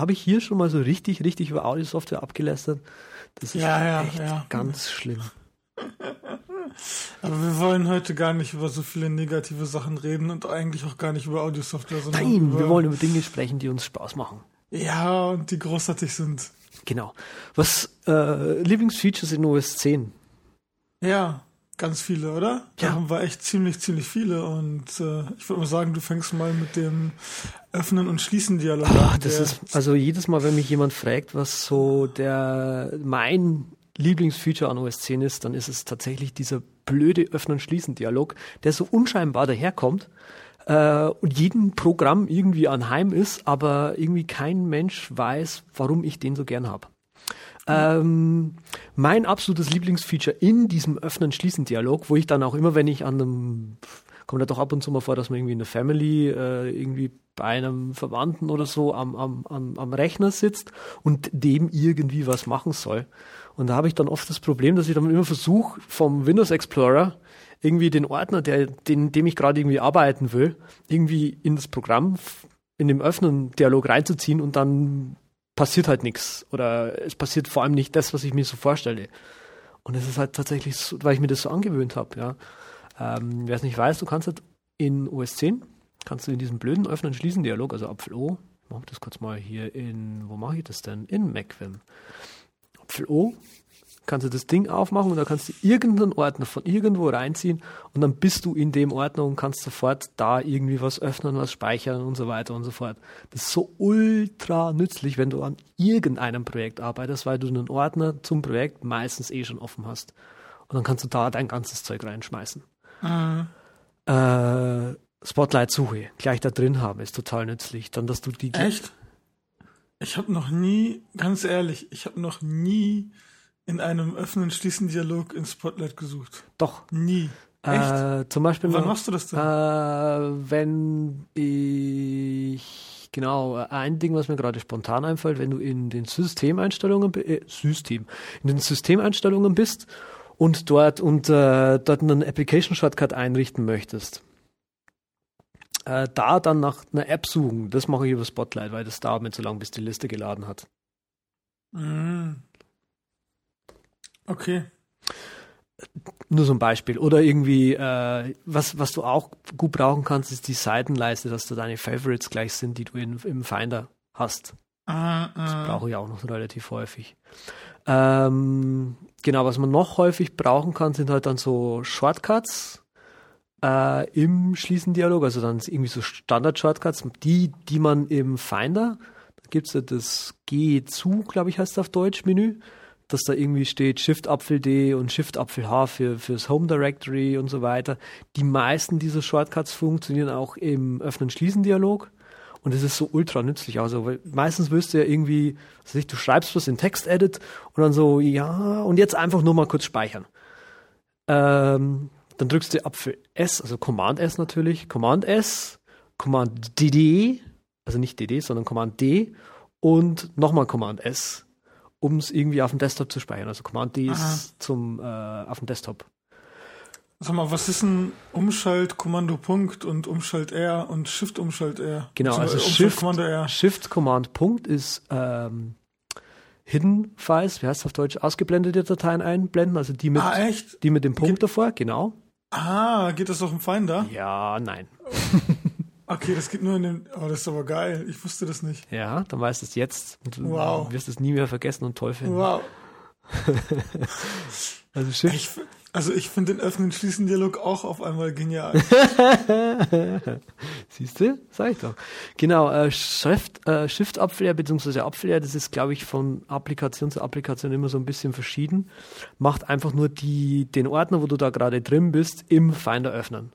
habe ich hier schon mal so richtig, richtig über Audio-Software abgelästert? Das ist Ja, ja, echt ja. ganz schlimm. Aber wir wollen heute gar nicht über so viele negative Sachen reden und eigentlich auch gar nicht über Audiosoftware, sondern Nein, wir wollen über Dinge sprechen, die uns Spaß machen. Ja, und die großartig sind. Genau. Was äh, Lieblingsfeatures in OS 10? Ja, ganz viele, oder? Da Ja. haben wir echt ziemlich, ziemlich viele. Und äh, ich würde mal sagen, du fängst mal mit dem Öffnen und Schließen Dialog Ah, an. das ist also jedes Mal, wenn mich jemand fragt, was so der mein Lieblingsfeature an OS 10 ist, dann ist es tatsächlich dieser blöde Öffnen-Schließen-Dialog, der so unscheinbar daherkommt äh, und jedem Programm irgendwie anheim ist, aber irgendwie kein Mensch weiß, warum ich den so gern habe. Ähm, mein absolutes Lieblingsfeature in diesem Öffnen-Schließen-Dialog, wo ich dann auch immer, wenn ich an einem, kommt da doch ab und zu mal vor, dass man irgendwie in der Family äh, irgendwie bei einem Verwandten oder so am, am, am, am Rechner sitzt und dem irgendwie was machen soll. Und da habe ich dann oft das Problem, dass ich dann immer versuche, vom Windows Explorer irgendwie den Ordner, der, den, dem ich gerade irgendwie arbeiten will, irgendwie in das Programm, in dem Öffnen-Dialog reinzuziehen und dann passiert halt nichts. Oder es passiert vor allem nicht das, was ich mir so vorstelle. Und es ist halt tatsächlich so, weil ich mir das so angewöhnt habe, ja. Ähm, Wer es nicht weiß, du kannst halt in OS 10, kannst du in diesem blöden Öffnen-Schließen-Dialog, also Apfel O, mache das kurz mal hier in, wo mache ich das denn? In MacVim. Apfel O, kannst du das Ding aufmachen und da kannst du irgendeinen Ordner von irgendwo reinziehen und dann bist du in dem Ordner und kannst sofort da irgendwie was öffnen, was speichern und so weiter und so fort. Das ist so ultra nützlich, wenn du an irgendeinem Projekt arbeitest, weil du einen Ordner zum Projekt meistens eh schon offen hast. Und dann kannst du da dein ganzes Zeug reinschmeißen. Mhm. Äh, Spotlight-Suche gleich da drin haben, ist total nützlich. Dann, dass du die Echt? Ich habe noch nie, ganz ehrlich, ich habe noch nie in einem öffnen schließen Dialog in Spotlight gesucht. doch Nie. Echt? Äh, zum Beispiel Wann machst du das denn? Äh, wenn ich genau ein Ding, was mir gerade spontan einfällt, wenn du in den Systemeinstellungen äh, System in den Systemeinstellungen bist und dort und äh, dort einen Application Shortcut einrichten möchtest. Äh, da dann nach einer App suchen, das mache ich über Spotlight, weil das dauert mir zu lang, bis die Liste geladen hat. Mhm. Okay. Nur so ein Beispiel. Oder irgendwie, äh, was, was du auch gut brauchen kannst, ist die Seitenleiste, dass da deine Favorites gleich sind, die du in, im Finder hast. Ah, Das ah. brauche ich auch noch relativ häufig. Ähm, genau, was man noch häufig brauchen kann, sind halt dann so Shortcuts äh, im Schließen-Dialog, also dann irgendwie so Standard-Shortcuts, die, die man im Finder, da gibt es ja das G zu, glaube ich, heißt es auf Deutsch, Menü, dass da irgendwie steht Shift-Apfel-D und Shift-Apfel-H für, fürs Home Directory und so weiter. Die meisten dieser Shortcuts funktionieren auch im Öffnen-Schließen-Dialog. Und es ist so ultra nützlich. Also, meistens wirst du ja irgendwie, was ich, du schreibst was in Text-Edit und dann so, ja, und jetzt einfach nur mal kurz speichern. Ähm, dann drückst du Apfel S, also Command S natürlich, Command S, Command DD, also nicht DD, sondern Command D und nochmal Command S, um es irgendwie auf dem Desktop zu speichern. Also Command D ist zum, äh, auf dem Desktop. Sag mal, was ist ein Umschalt Kommando Punkt und Umschalt R und Shift Umschalt R? Genau, also Umschalt Shift, Kommando R. Shift Command Punkt ist ähm, Hidden Files, wie heißt es auf Deutsch, ausgeblendete Dateien einblenden, also die mit, Ah, die mit dem Punkt davor, genau. Ah, geht das auch im Finder? Ja, nein. Okay, das geht nur in den. Oh, das ist aber geil. Ich wusste das nicht. Ja, dann weißt du es jetzt und du Wow. wirst es nie mehr vergessen und toll finden. Wow. Also Shift, Ich, also ich finde den öffnen schließen Dialog auch auf einmal genial. siehst du? Sag ich doch. Genau, äh, Shift, äh, Shift Abwehr bzw. Abwehr, das ist, glaube ich, von Applikation zu Applikation immer so ein bisschen verschieden. Macht einfach nur die, den Ordner, wo du da gerade drin bist, im Finder öffnen.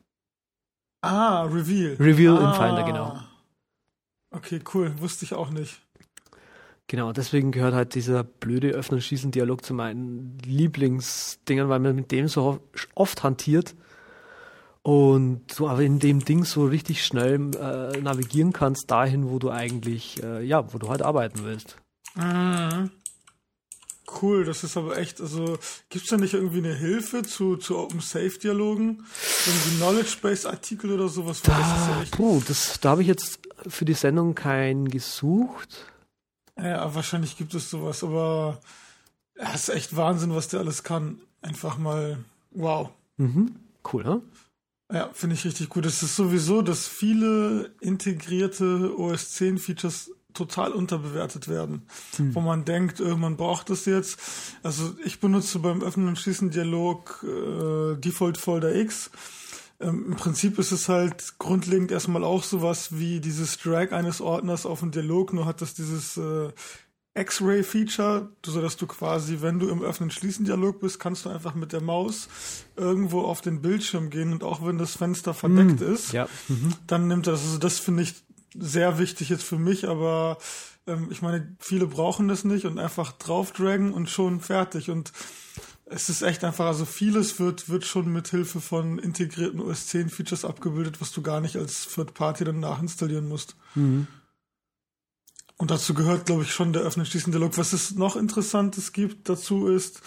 Ah, Reveal. Reveal ah. im Finder, genau. Okay, cool. Wusste ich auch nicht. Genau, deswegen gehört halt dieser blöde Öffnen-Schließen-Dialog zu meinen Lieblingsdingern, weil man mit dem so oft hantiert und du aber in dem Ding so richtig schnell äh, navigieren kannst dahin, wo du eigentlich, äh, ja, wo du halt arbeiten willst. Mhm. Cool, das ist aber echt, also gibt's da nicht irgendwie eine Hilfe zu, zu Open Safe Dialogen? Irgendwie Knowledge Base Artikel oder sowas? Weil das ja Da, puh, das, da habe ich jetzt für die Sendung keinen gesucht. Ja, wahrscheinlich gibt es sowas, aber es ja, ist echt Wahnsinn, was der alles kann. Einfach mal wow. Mhm. Cool, ne? Ja, finde ich richtig gut. Es ist sowieso, dass viele integrierte OS 10 Features total unterbewertet werden, hm. wo man denkt, äh, man braucht das jetzt. Also ich benutze beim Öffnen und Schließen Dialog äh, Default Folder X. Ähm, Im Prinzip ist es halt grundlegend erstmal auch sowas wie dieses Drag eines Ordners auf den Dialog, nur hat das dieses äh, X-Ray-Feature, so dass du quasi, wenn du im Öffnen-Schließen-Dialog bist, kannst du einfach mit der Maus irgendwo auf den Bildschirm gehen und auch wenn das Fenster verdeckt mm, ist, ja. mhm. dann nimmt er das. Also das finde ich sehr wichtig jetzt für mich, aber ähm, ich meine, viele brauchen das nicht und einfach draufdragen und schon fertig. Und es ist echt einfach, also vieles wird, wird schon mit Hilfe von integrierten OS 10 Features abgebildet, was du gar nicht als Third Party dann nachinstallieren musst. Mhm. Und dazu gehört, glaube ich, schon der öffnen-schließende Log. Was es noch Interessantes gibt dazu ist,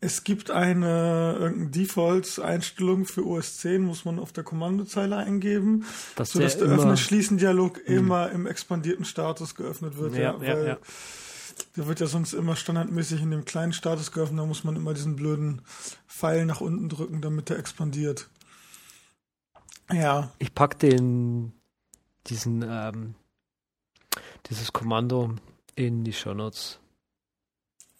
es gibt eine Default-Einstellung für OS 10, muss man auf der Kommandozeile eingeben, das sodass der, der Öffnen-Schließen-Dialog mhm. immer im expandierten Status geöffnet wird. Ja, ja, ja, ja. Der wird ja sonst immer standardmäßig in dem kleinen Status geöffnet, da muss man immer diesen blöden Pfeil nach unten drücken, damit der expandiert. Ja. Ich pack den, diesen, ähm, dieses Kommando in die Show Notes.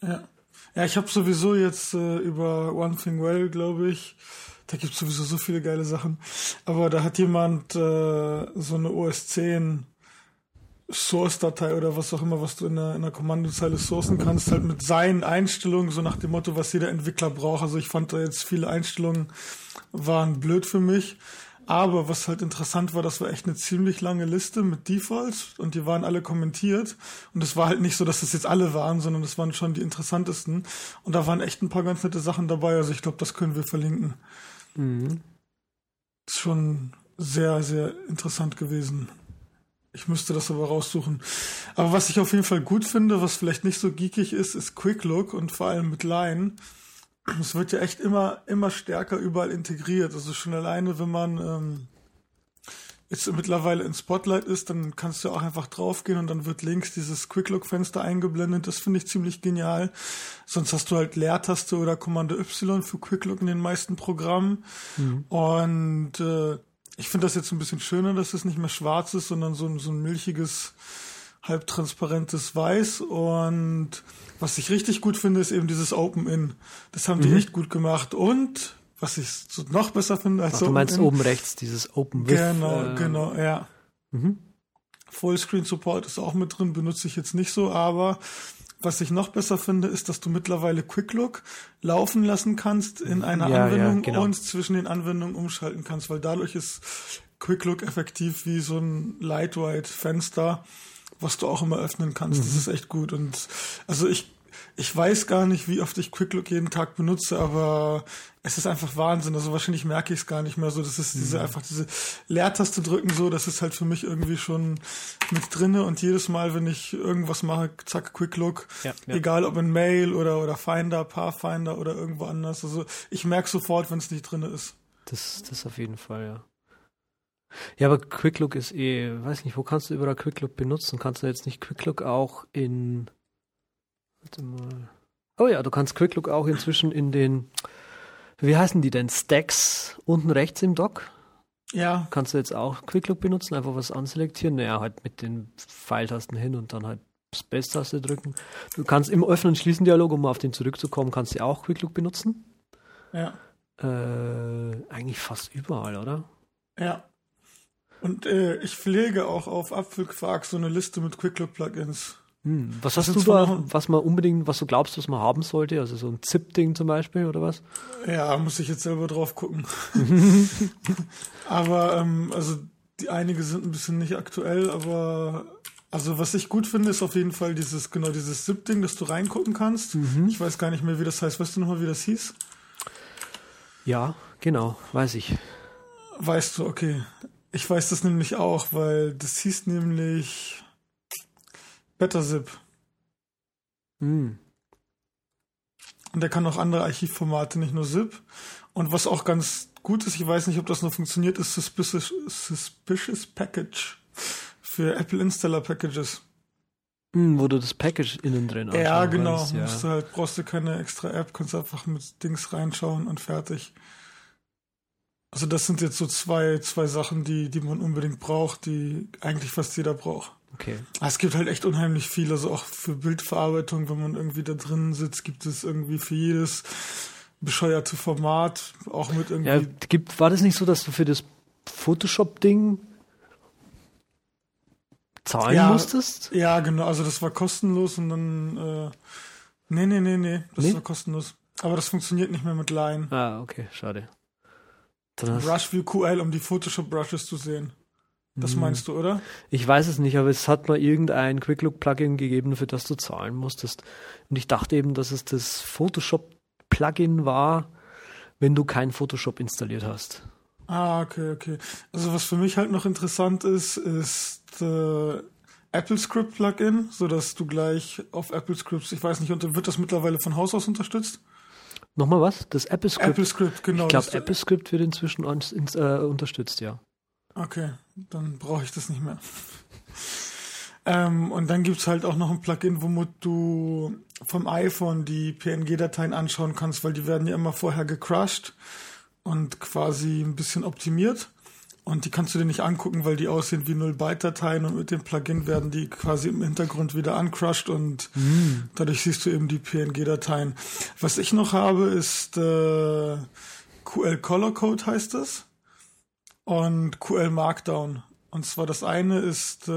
Ja. Ja, ich habe sowieso jetzt äh, über One Thing Well, glaube ich, da gibt es sowieso so viele geile Sachen. Aber da hat jemand äh, so eine OS 10 Source-Datei oder was auch immer, was du in der, in der Kommandozeile sourcen kannst, halt mit seinen Einstellungen, so nach dem Motto, was jeder Entwickler braucht. Also ich fand da jetzt viele Einstellungen waren blöd für mich. Aber was halt interessant war, das war echt eine ziemlich lange Liste mit Defaults und die waren alle kommentiert. Und es war halt nicht so, dass das jetzt alle waren, sondern das waren schon die interessantesten. Und da waren echt ein paar ganz nette Sachen dabei. Also ich glaube, das können wir verlinken. Mhm. Ist schon sehr, sehr interessant gewesen. Ich müsste das aber raussuchen. Aber was ich auf jeden Fall gut finde, was vielleicht nicht so geekig ist, ist Quick Look und vor allem mit Line es wird ja echt immer, immer stärker überall integriert. Also schon alleine, wenn man ähm, jetzt mittlerweile in Spotlight ist, dann kannst du auch einfach draufgehen und dann wird links dieses Quick-Look-Fenster eingeblendet. Das finde ich ziemlich genial. Sonst hast du halt Leertaste oder Kommando Y für Quick-Look in den meisten Programmen. Mhm. Und äh, ich finde das jetzt ein bisschen schöner, dass es nicht mehr schwarz ist, sondern so, so ein milchiges halbtransparentes Weiß und was ich richtig gut finde, ist eben dieses Open-In. Das haben mhm. die echt gut gemacht und was ich noch besser finde als Ach, Du meinst oben rechts dieses Open With. Genau, äh, genau, ja. Mhm. Fullscreen Support ist auch mit drin, benutze ich jetzt nicht so, aber was ich noch besser finde, ist, dass du mittlerweile Quick Look laufen lassen kannst in einer ja, Anwendung ja, genau. und zwischen den Anwendungen umschalten kannst, weil dadurch ist Quick Look effektiv wie so ein Lightweight Fenster was du auch immer öffnen kannst. Mhm. Das ist echt gut. Und also ich, ich weiß gar nicht, wie oft ich QuickLook jeden Tag benutze, aber es ist einfach Wahnsinn. Also wahrscheinlich merke ich es gar nicht mehr so. Das ist diese mhm. einfach diese Leertaste drücken so, das ist halt für mich irgendwie schon mit drinne und jedes Mal, wenn ich irgendwas mache, zack, QuickLook, ja, ja. egal ob in Mail oder oder Finder, Pathfinder oder irgendwo anders. Also ich merke sofort, wenn es nicht drinne ist. Das, das auf jeden Fall, ja. Ja, aber QuickLook ist eh, weiß nicht, wo kannst du überall QuickLook benutzen? Kannst du jetzt nicht QuickLook auch in. Warte mal. Oh ja, du kannst QuickLook auch inzwischen in den. Wie heißen die denn? Stacks unten rechts im Dock? Ja. Kannst du jetzt auch QuickLook benutzen, einfach was anselektieren? Naja, halt mit den Pfeiltasten hin und dann halt Space-Taste drücken. Du kannst im Öffnen und Schließen Dialog, um auf den zurückzukommen, kannst du auch QuickLook benutzen. Ja. Äh, eigentlich fast überall, oder? Ja. Und äh, ich pflege auch auf Apfelquark so eine Liste mit Quicklook-Plugins. Hm. Was hast du da, was man unbedingt, was du glaubst, was man haben sollte? Also so ein ZIP-Ding zum Beispiel oder was? Ja, muss ich jetzt selber drauf gucken. aber ähm, also die einige sind ein bisschen nicht aktuell, aber also was ich gut finde, ist auf jeden Fall dieses genau dieses ZIP-Ding, dass du reingucken kannst. Mhm. Ich weiß gar nicht mehr, wie das heißt. Weißt du nochmal, wie das hieß? Ja, genau, weiß ich. Weißt du, okay. Ich weiß das nämlich auch, weil das hieß nämlich BetterZip. Hm. Und der kann auch andere Archivformate, nicht nur ZIP. Und was auch ganz gut ist, ich weiß nicht, ob das noch funktioniert, ist Suspicious, Suspicious Package für Apple Installer Packages. Hm, wo du das Package innen drin Ja, genau. kannst, ja. Du halt, brauchst du keine extra App, kannst einfach mit Dings reinschauen und fertig. Also das sind jetzt so zwei, zwei Sachen, die, die man unbedingt braucht, die eigentlich fast jeder braucht. Okay. Es gibt halt echt unheimlich viel, also auch für Bildverarbeitung, wenn man irgendwie da drin sitzt, gibt es irgendwie für jedes bescheuerte Format, auch mit irgendwie. Ja, gibt, war das nicht so, dass du für das Photoshop-Ding zahlen Ja. musstest? Ja, genau, also das war kostenlos und dann, äh, nee, nee, nee, nee, das Nee? war kostenlos. Aber das funktioniert nicht mehr mit Line. Ah, okay, schade. Hast, Brushview QL, um die Photoshop-Brushes zu sehen. Das Hm. meinst du, oder? ich weiß es nicht, aber es hat mal irgendein Quick-Look-Plugin gegeben, für das du zahlen musstest. Und ich dachte eben, dass es das Photoshop-Plugin war, wenn du kein Photoshop installiert hast. Ah, okay, okay. Also was für mich halt noch interessant ist, ist äh, AppleScript Plugin, so dass du gleich auf AppleScripts, ich weiß nicht, wird das mittlerweile von Haus aus unterstützt? Nochmal was? Das AppleScript. AppleScript, genau. ich glaube, das- AppleScript wird inzwischen uns- ins, äh, unterstützt, ja. Okay, dann brauche ich das nicht mehr. ähm, und dann gibt's halt auch noch ein Plugin, womit du vom iPhone die PNG-Dateien anschauen kannst, weil die werden ja immer vorher gecrushed und quasi ein bisschen optimiert. Und die kannst du dir nicht angucken, weil die aussehen wie 0-Byte-Dateien und mit dem Plugin werden die quasi im Hintergrund wieder uncrushed und dadurch siehst du eben die PNG-Dateien. Was ich noch habe, ist äh, QL Color Code heißt es und QL Markdown. Und zwar das eine ist äh,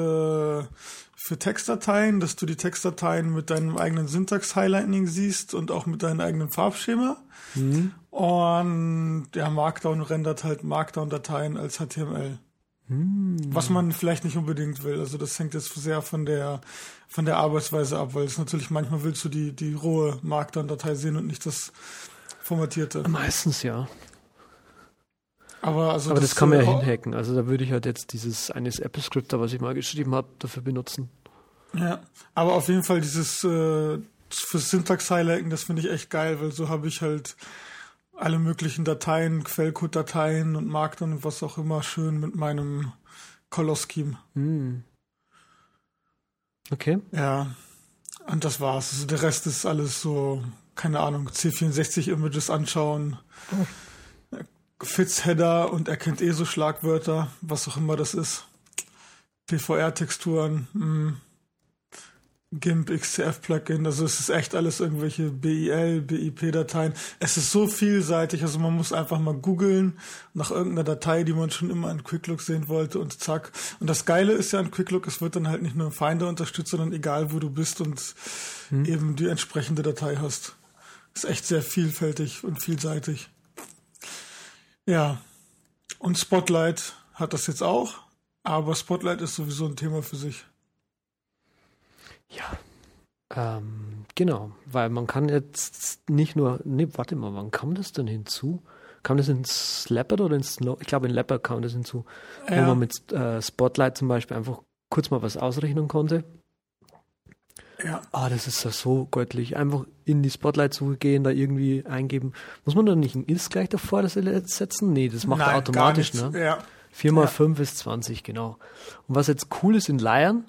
für Textdateien, dass du die Textdateien mit deinem eigenen Syntax-Highlighting siehst und auch mit deinem eigenen Farbschema. Und ja, Markdown rendert halt Markdown-Dateien als HTML. Was man vielleicht nicht unbedingt will. Also das hängt jetzt sehr von der von der Arbeitsweise ab, weil es natürlich manchmal willst du die die rohe Markdown-Datei sehen und nicht das formatierte. Meistens ja. Aber also Aber das, kann man ja äh, hinhacken. Also da würde ich halt jetzt dieses eines AppleScript, was ich mal geschrieben habe, dafür benutzen. Ja, aber auf jeden Fall dieses äh, fürs Syntax-Highlighten, das finde ich echt geil, weil so habe ich halt alle möglichen Dateien, Quellcode-Dateien und Markdown und was auch immer schön mit meinem Color-Scheme. Hm. Okay. Ja, und das war's. Also der Rest ist alles so, keine Ahnung, C64-Images anschauen, Fits-Header und erkennt eh so Schlagwörter, was auch immer das ist. PVR-Texturen, mm. GIMP, XCF-Plugin, also es ist echt alles irgendwelche BIL, BIP-Dateien. Es ist so vielseitig, also man muss einfach mal googeln nach irgendeiner Datei, die man schon immer in QuickLook sehen wollte und zack. Und das Geile ist ja an QuickLook, es wird dann halt nicht nur im Finder unterstützt, sondern egal wo du bist und eben die entsprechende Datei hast. Ist echt sehr vielfältig und vielseitig. Ja. Und Spotlight hat das jetzt auch, aber Spotlight ist sowieso ein Thema für sich. Ja. Ähm, genau, weil man kann jetzt nicht nur, nee, warte mal, wann kam das denn hinzu? Kam das ins Leopard oder ins Snow? Ich glaube, in Leopard kam das hinzu, wo Ja. man mit äh, Spotlight zum Beispiel einfach kurz mal was ausrechnen konnte. Ja. Ah, das ist ja so göttlich. Einfach in die Spotlight-Suche gehen, da irgendwie eingeben. Muss man da nicht ein Is gleich davor das setzen? Nee, das macht er Nein, automatisch, gar ne? Ja. 4 mal Ja. 5 ist 20, genau. Und was jetzt cool ist in Lion,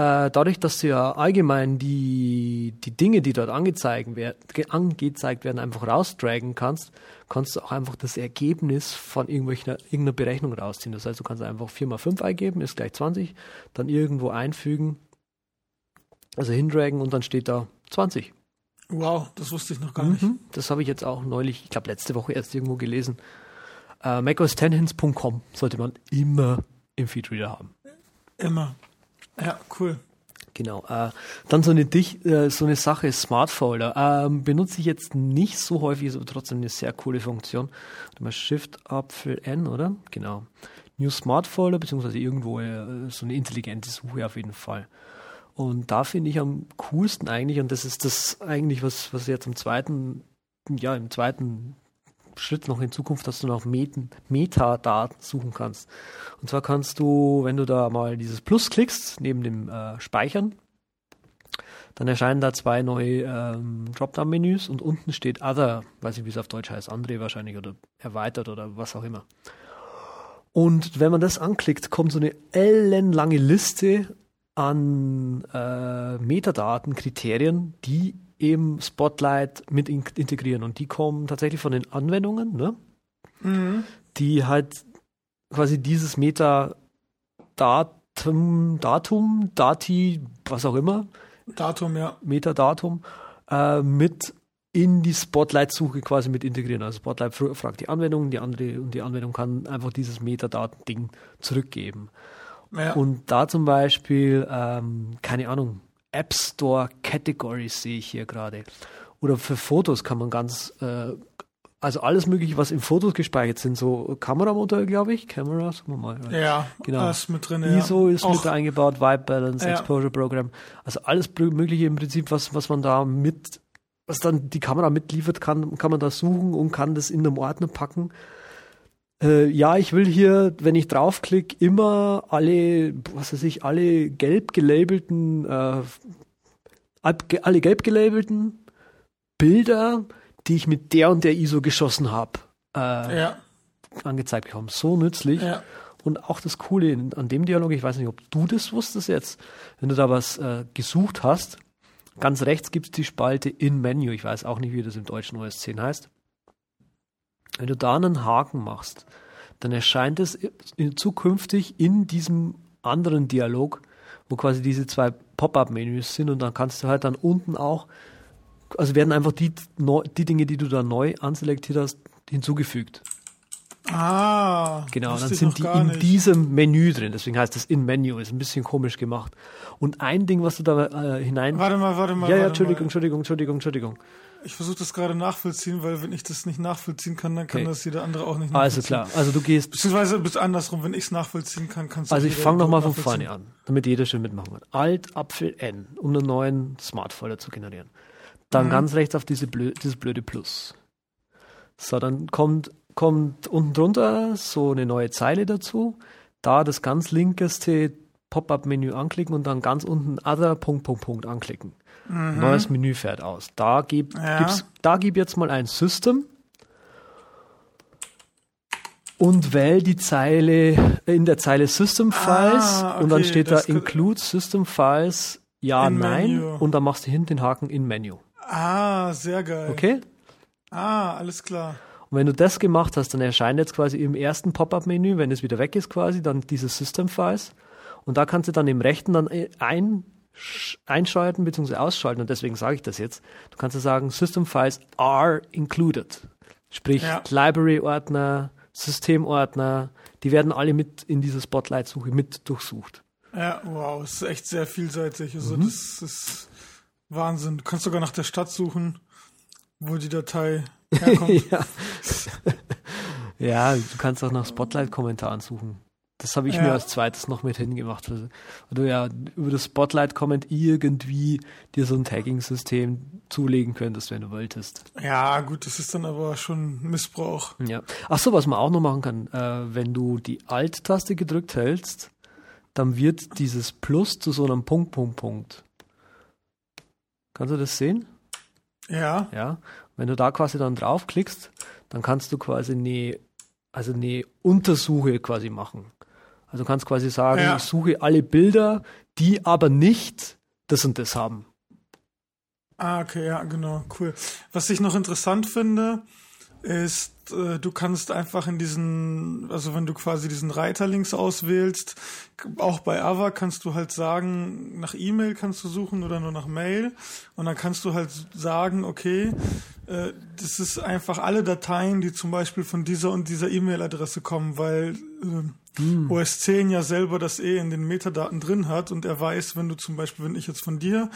äh, dadurch, dass du ja allgemein die, die Dinge, die dort angezeigt, wer, ge- angezeigt werden, einfach rausdragen kannst, kannst du auch einfach das Ergebnis von irgendwelcher, irgendeiner Berechnung rausziehen. Das heißt, du kannst einfach 4 mal 5 eingeben, ist gleich 20, dann irgendwo einfügen, also hindragen und dann steht da 20. Wow, das wusste ich noch gar nicht. Mhm. Das habe ich jetzt auch neulich, ich glaube letzte Woche erst irgendwo gelesen. Äh, macOS10hints.com sollte man immer im Feedreader haben. Immer. Ja, cool. Genau. Äh, dann so eine, Dich äh, so eine Sache, Smart Folder. Ähm, benutze ich jetzt nicht so häufig, ist aber trotzdem eine sehr coole Funktion. Mal Shift für N, oder? Genau. New Smart Folder, beziehungsweise irgendwo äh, so eine intelligente Suche auf jeden Fall. Und da finde ich am coolsten eigentlich, und das ist das eigentlich, was, was jetzt im zweiten, ja, im zweiten Schritt noch in Zukunft, dass du nach Metadaten suchen kannst. Und zwar kannst du, wenn du da mal dieses Plus klickst, neben dem äh, Speichern, dann erscheinen da zwei neue ähm, Dropdown-Menüs und unten steht Other, weiß nicht, wie es auf Deutsch heißt, andere wahrscheinlich oder erweitert oder was auch immer. Und wenn man das anklickt, kommt so eine ellenlange Liste an äh, Metadaten, Kriterien, die eben Spotlight mit in integrieren. Und die kommen tatsächlich von den Anwendungen, ne? Mhm. die halt quasi dieses Metadatum, Datum, Dati, was auch immer, Datum, ja. Metadatum, äh, mit in die Spotlight-Suche quasi mit integrieren. Also Spotlight fr- fragt die Anwendung, die andere und die Anwendung kann einfach dieses Metadaten-Ding zurückgeben. ja. Und da zum Beispiel, ähm, keine Ahnung, App Store Categories sehe ich hier gerade. Oder für Fotos kann man ganz, äh, also alles mögliche, was in Fotos gespeichert sind, so Kameramotor, glaube ich, Kamera, sagen wir mal. ja, genau. alles mit drin. Ja. ISO ist Auch, mit eingebaut, Vibe Balance, Ja. Exposure Program. Also alles mögliche im Prinzip, was, was man da mit, was dann die Kamera mitliefert, kann, kann man da suchen und kann das in einem Ordner packen. Äh, ja, ich will hier, wenn ich draufklicke, immer alle, was weiß ich, alle gelb gelabelten, äh, alle gelb gelabelten Bilder, die ich mit der und der ISO geschossen habe, äh, Ja, angezeigt bekommen. So nützlich. ja. Und auch das Coole an dem Dialog, ich weiß nicht, ob du das wusstest jetzt, wenn du da was äh, gesucht hast, ganz rechts gibt es die Spalte in Menu. Ich weiß auch nicht, wie das im deutschen OS 10 heißt. Wenn du da einen Haken machst, dann erscheint es zukünftig in diesem anderen Dialog, wo quasi diese zwei Pop-up-Menüs sind und dann kannst du halt dann unten auch, also werden einfach die, die Dinge, die du da neu anselektiert hast, hinzugefügt. Ah, Genau, dann sind die in nicht. diesem Menü drin. Deswegen heißt das in Menü. Ist ein bisschen komisch gemacht. Und ein Ding, was du da äh, hinein. Warte mal, warte mal. ja, ja, Entschuldigung, Mal. Entschuldigung, Entschuldigung, Entschuldigung. Ich versuche das gerade nachvollziehen, weil wenn ich das nicht nachvollziehen kann, dann kann Okay. das jeder andere auch nicht Also nachvollziehen. klar. Also du gehst. Beziehungsweise bis andersrum, wenn ich es nachvollziehen kann, kannst du Also ich fange nochmal von vorne an, damit jeder schön mitmachen kann. Alt Apfel N, um einen neuen Smart-Folder zu generieren. Dann Mhm. ganz rechts auf diese blö dieses blöde Plus. So, dann kommt, kommt unten drunter so eine neue Zeile dazu. Da das ganz linkeste Pop-up-Menü anklicken und dann ganz unten Other Punkt Punkt Punkt anklicken. Neues Menü fährt aus. Da gib, Mhm. Ja. gib's, da gib jetzt mal ein System und wähl die Zeile in der Zeile System Files Ah, und dann okay, steht da Include System Files ja, In nein Menü. und dann machst du hinten den Haken in Menü. Ah, sehr geil. Okay? Ah, alles klar. Und wenn du das gemacht hast, dann erscheint jetzt quasi im ersten Pop-up-Menü, wenn es wieder weg ist quasi, dann diese System Files und da kannst du dann im rechten dann ein, einschalten bzw. ausschalten und deswegen sage ich das jetzt. Du kannst ja sagen, System Files are included. Sprich, Ja. Library-Ordner, Systemordner, die werden alle mit in dieser Spotlight-Suche mit durchsucht. Ja, wow, es ist echt sehr vielseitig. Also Mhm. das ist Wahnsinn. Du kannst sogar nach der Stadt suchen, wo die Datei herkommt. ja. ja, du kannst auch nach Spotlight-Kommentaren suchen. Das habe ich Ja. mir als zweites noch mit hingemacht. weil du ja über das Spotlight-Comment irgendwie dir so ein Tagging-System zulegen könntest, wenn du wolltest. ja, gut, das ist dann aber schon Missbrauch. Ja. Ach so, was man auch noch machen kann, äh, wenn du die Alt-Taste gedrückt hältst, dann wird dieses Plus zu so einem Punkt, Punkt, Punkt. Kannst du das sehen? Ja, Ja. Wenn du da quasi dann draufklickst, dann kannst du quasi eine, also eine Untersuche quasi machen. Also du kannst quasi sagen, Ja. ich suche alle Bilder, die aber nicht das und das haben. Ah, okay, ja, genau, cool. Was ich noch interessant finde, ist, äh, du kannst einfach in diesen, also wenn du quasi diesen Reiter links auswählst, auch bei Ava kannst du halt sagen, nach E-Mail kannst du suchen oder nur nach Mail und dann kannst du halt sagen, okay, äh, das ist einfach alle Dateien, die zum Beispiel von dieser und dieser E-Mail-Adresse kommen, weil äh, OS 10 ja selber das eh in den Metadaten drin hat und er weiß, wenn du zum Beispiel, wenn ich jetzt von dir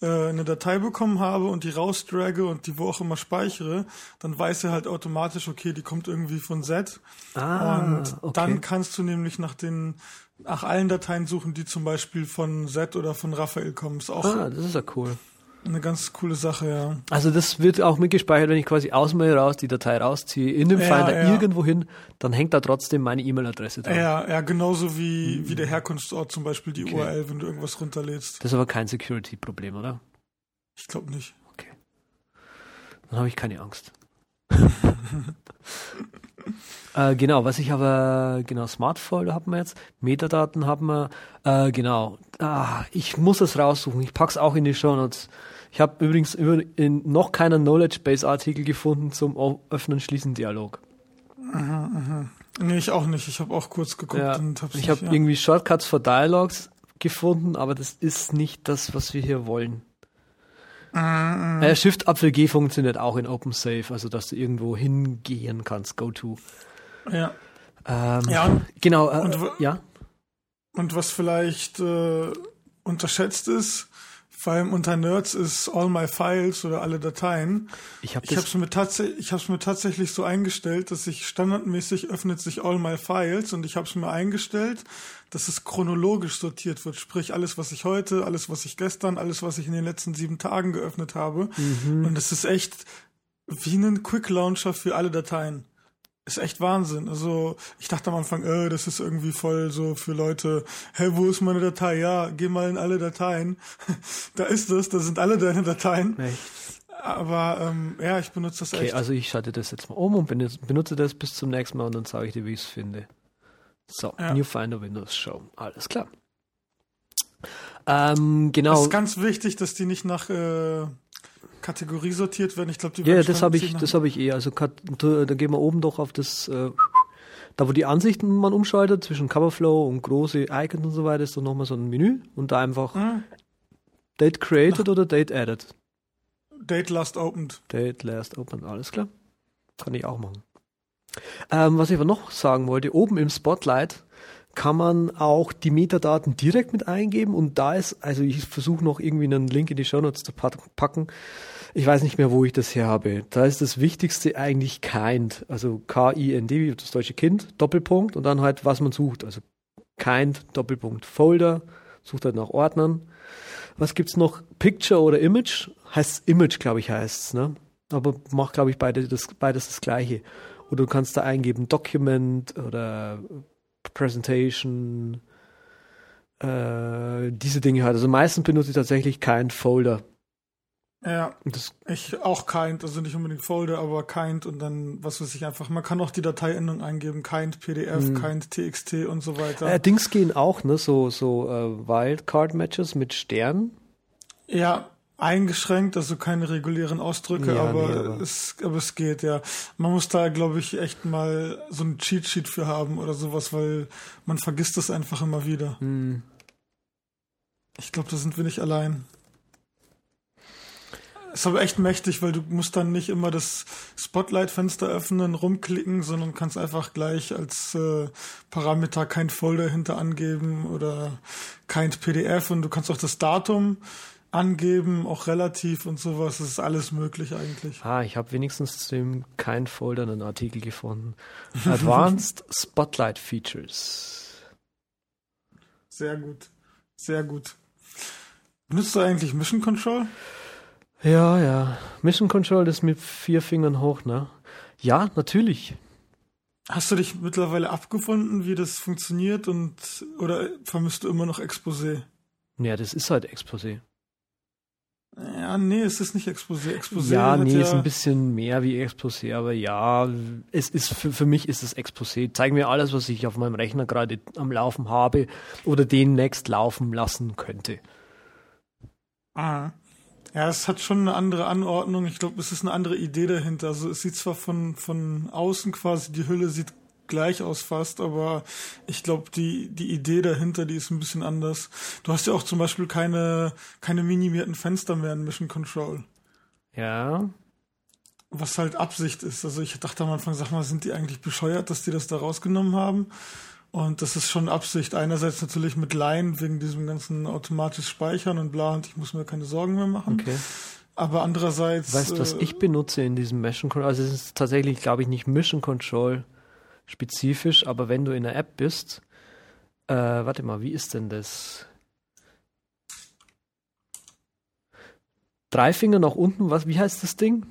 äh, eine Datei bekommen habe und die rausdrage und die wo auch immer speichere, dann weiß er halt automatisch, okay, die kommt irgendwie von Z. Ah, und okay. dann kannst du nämlich nach den nach allen Dateien suchen, die zum Beispiel von Z oder von Raphael kommen. Ist auch Ah, das ist ja cool. Eine ganz coole Sache, ja. Also das wird auch mitgespeichert, wenn ich quasi aus Mail raus die Datei rausziehe, in dem Ja, Finder ja. irgendwo hin, dann hängt da trotzdem meine E-Mail-Adresse dran. Ja, ja, genauso wie, wie der Herkunftsort zum Beispiel die Okay. URL, wenn du irgendwas runterlädst. Das ist aber kein Security-Problem, oder? Ich glaube nicht. Okay. Dann habe ich keine Angst. Äh, genau, was ich aber, genau, Smart Folder haben wir jetzt, Metadaten haben wir, äh, genau. Ah, ich muss es raussuchen, ich pack's auch in die Show Notes. Ich habe übrigens in noch keinen Knowledge Base Artikel gefunden zum Öffnen Schließen Dialog. Aha, aha. Nee, ich auch nicht. Ich habe auch kurz geguckt ja, und hab's Ich habe ja. irgendwie Shortcuts for Dialogs gefunden, aber das ist nicht das, was wir hier wollen. Mm, Äh, Shift Apfel G funktioniert auch in OpenSafe, also dass du irgendwo hingehen kannst, go to. Ja. Ähm, Ja, genau, äh, und ja. Und was vielleicht äh, unterschätzt ist, vor allem unter Nerds, ist All My Files oder alle Dateien. Ich habe Ich es mir, tats ich hab's mir tatsächlich so eingestellt, dass sich standardmäßig öffnet sich All My Files und ich habe es mir eingestellt, dass es chronologisch sortiert wird. Sprich, alles, was ich heute, alles, was ich gestern, alles, was ich in den letzten sieben Tagen geöffnet habe. Mhm. Und es ist echt wie ein Quick Launcher für alle Dateien. Ist echt Wahnsinn. Also ich dachte am Anfang, äh, das ist irgendwie voll so für Leute, hä, wo ist meine Datei? Ja, geh mal in alle Dateien. da ist es, da sind alle deine Dateien. Echt? Aber ähm, ja, ich benutze das Okay, echt. also ich schalte das jetzt mal um und benutze, das bis zum nächsten Mal und dann sage ich dir, wie ich es finde. So, Ja. New Finder Windows Show. Alles klar. Ähm, Es genau. ist ganz wichtig, dass die nicht nach äh, Kategorie sortiert werden. Ich glaube, die Ja, das habe ich, das habe ich eh. Also da gehen wir oben doch auf das, äh, da wo die Ansichten man umschaltet zwischen Coverflow und große Icons und so weiter, ist doch nochmal so ein Menü und da einfach Hm? Date created oder Date added. Date last opened. Date last open, alles klar. Kann ich auch machen. Ähm, was ich aber noch sagen wollte, oben im Spotlight kann man auch die Metadaten direkt mit eingeben und da ist, also ich versuche noch irgendwie einen Link in die Show Notes zu pack- packen. Ich weiß nicht mehr, wo ich das her habe. Da ist das Wichtigste eigentlich kind, also K-I-N-D, wie das deutsche Kind, Doppelpunkt und dann halt, was man sucht. Also kind, Doppelpunkt, Folder, sucht halt nach Ordnern. Was gibt's noch? Picture oder Image? Heißt Image, glaube ich, heißt's, ne? Aber macht, glaube ich, beide das, beides das gleiche. Oder du kannst da eingeben Document oder Presentation, äh, diese Dinge halt. Also meistens benutze ich tatsächlich keinen Folder. Ja, das, ich auch kind, also nicht unbedingt Folder, aber kind und dann, was weiß ich einfach. Man kann auch die Dateiendung eingeben, kind PDF, Hm. kind TXT und so weiter. äh, Dings gehen auch, ne? So, so äh, Wildcard-Matches mit Sternen. Ja, eingeschränkt, also keine regulären Ausdrücke, Ja, aber, nee, aber- Es, aber es geht, ja. Man muss da, glaube ich, echt mal so ein Cheat-Sheet für haben oder sowas, weil man vergisst das einfach immer wieder. Hm. Ich glaube, da sind wir nicht allein. Ist aber echt mächtig, weil du musst dann nicht immer das Spotlight-Fenster öffnen, rumklicken, sondern kannst einfach gleich als äh, Parameter kein Folder hinter angeben oder kein PDF und du kannst auch das Datum angeben, auch relativ und sowas. Das ist alles möglich eigentlich. Ah, ich habe wenigstens zu dem kein Folder einen Artikel gefunden. Advanced Spotlight Features. Sehr gut. Sehr gut. Benutzt du eigentlich Mission Control? Ja, ja. Mission Control ist mit vier Fingern hoch, ne? Ja, natürlich. Hast du dich mittlerweile abgefunden, wie das funktioniert und oder vermisst du immer noch Exposé? Ja, das ist halt Exposé. Ja, nee, es ist nicht Exposé. Exposé Ja, nee, ja, ist ein bisschen mehr wie Exposé, aber ja, es ist für, für mich ist es Exposé. Zeig mir alles, was ich auf meinem Rechner gerade am Laufen habe oder demnächst laufen lassen könnte. Ah. Ja, es hat schon eine andere Anordnung. Ich glaube, es ist eine andere Idee dahinter. Also es sieht zwar von, von außen quasi, die Hülle sieht gleich aus fast, aber ich glaube, die, die Idee dahinter, die ist ein bisschen anders. Du hast ja auch zum Beispiel keine, keine minimierten Fenster mehr in Mission Control. Ja, Was halt Absicht ist. Also ich dachte am Anfang, sag mal, sind die eigentlich bescheuert, dass die das da rausgenommen haben? Und das ist schon Absicht. Einerseits natürlich mit Line wegen diesem ganzen automatisch Speichern und bla und ich muss mir keine Sorgen mehr machen. okay. Aber andererseits. Weißt du, was äh, ich benutze in diesem Mission Control? Also es ist tatsächlich, glaube ich, nicht Mission Control spezifisch, aber wenn du in der App bist, äh, warte mal, wie ist denn das? Drei Finger nach unten, was, wie heißt das Ding?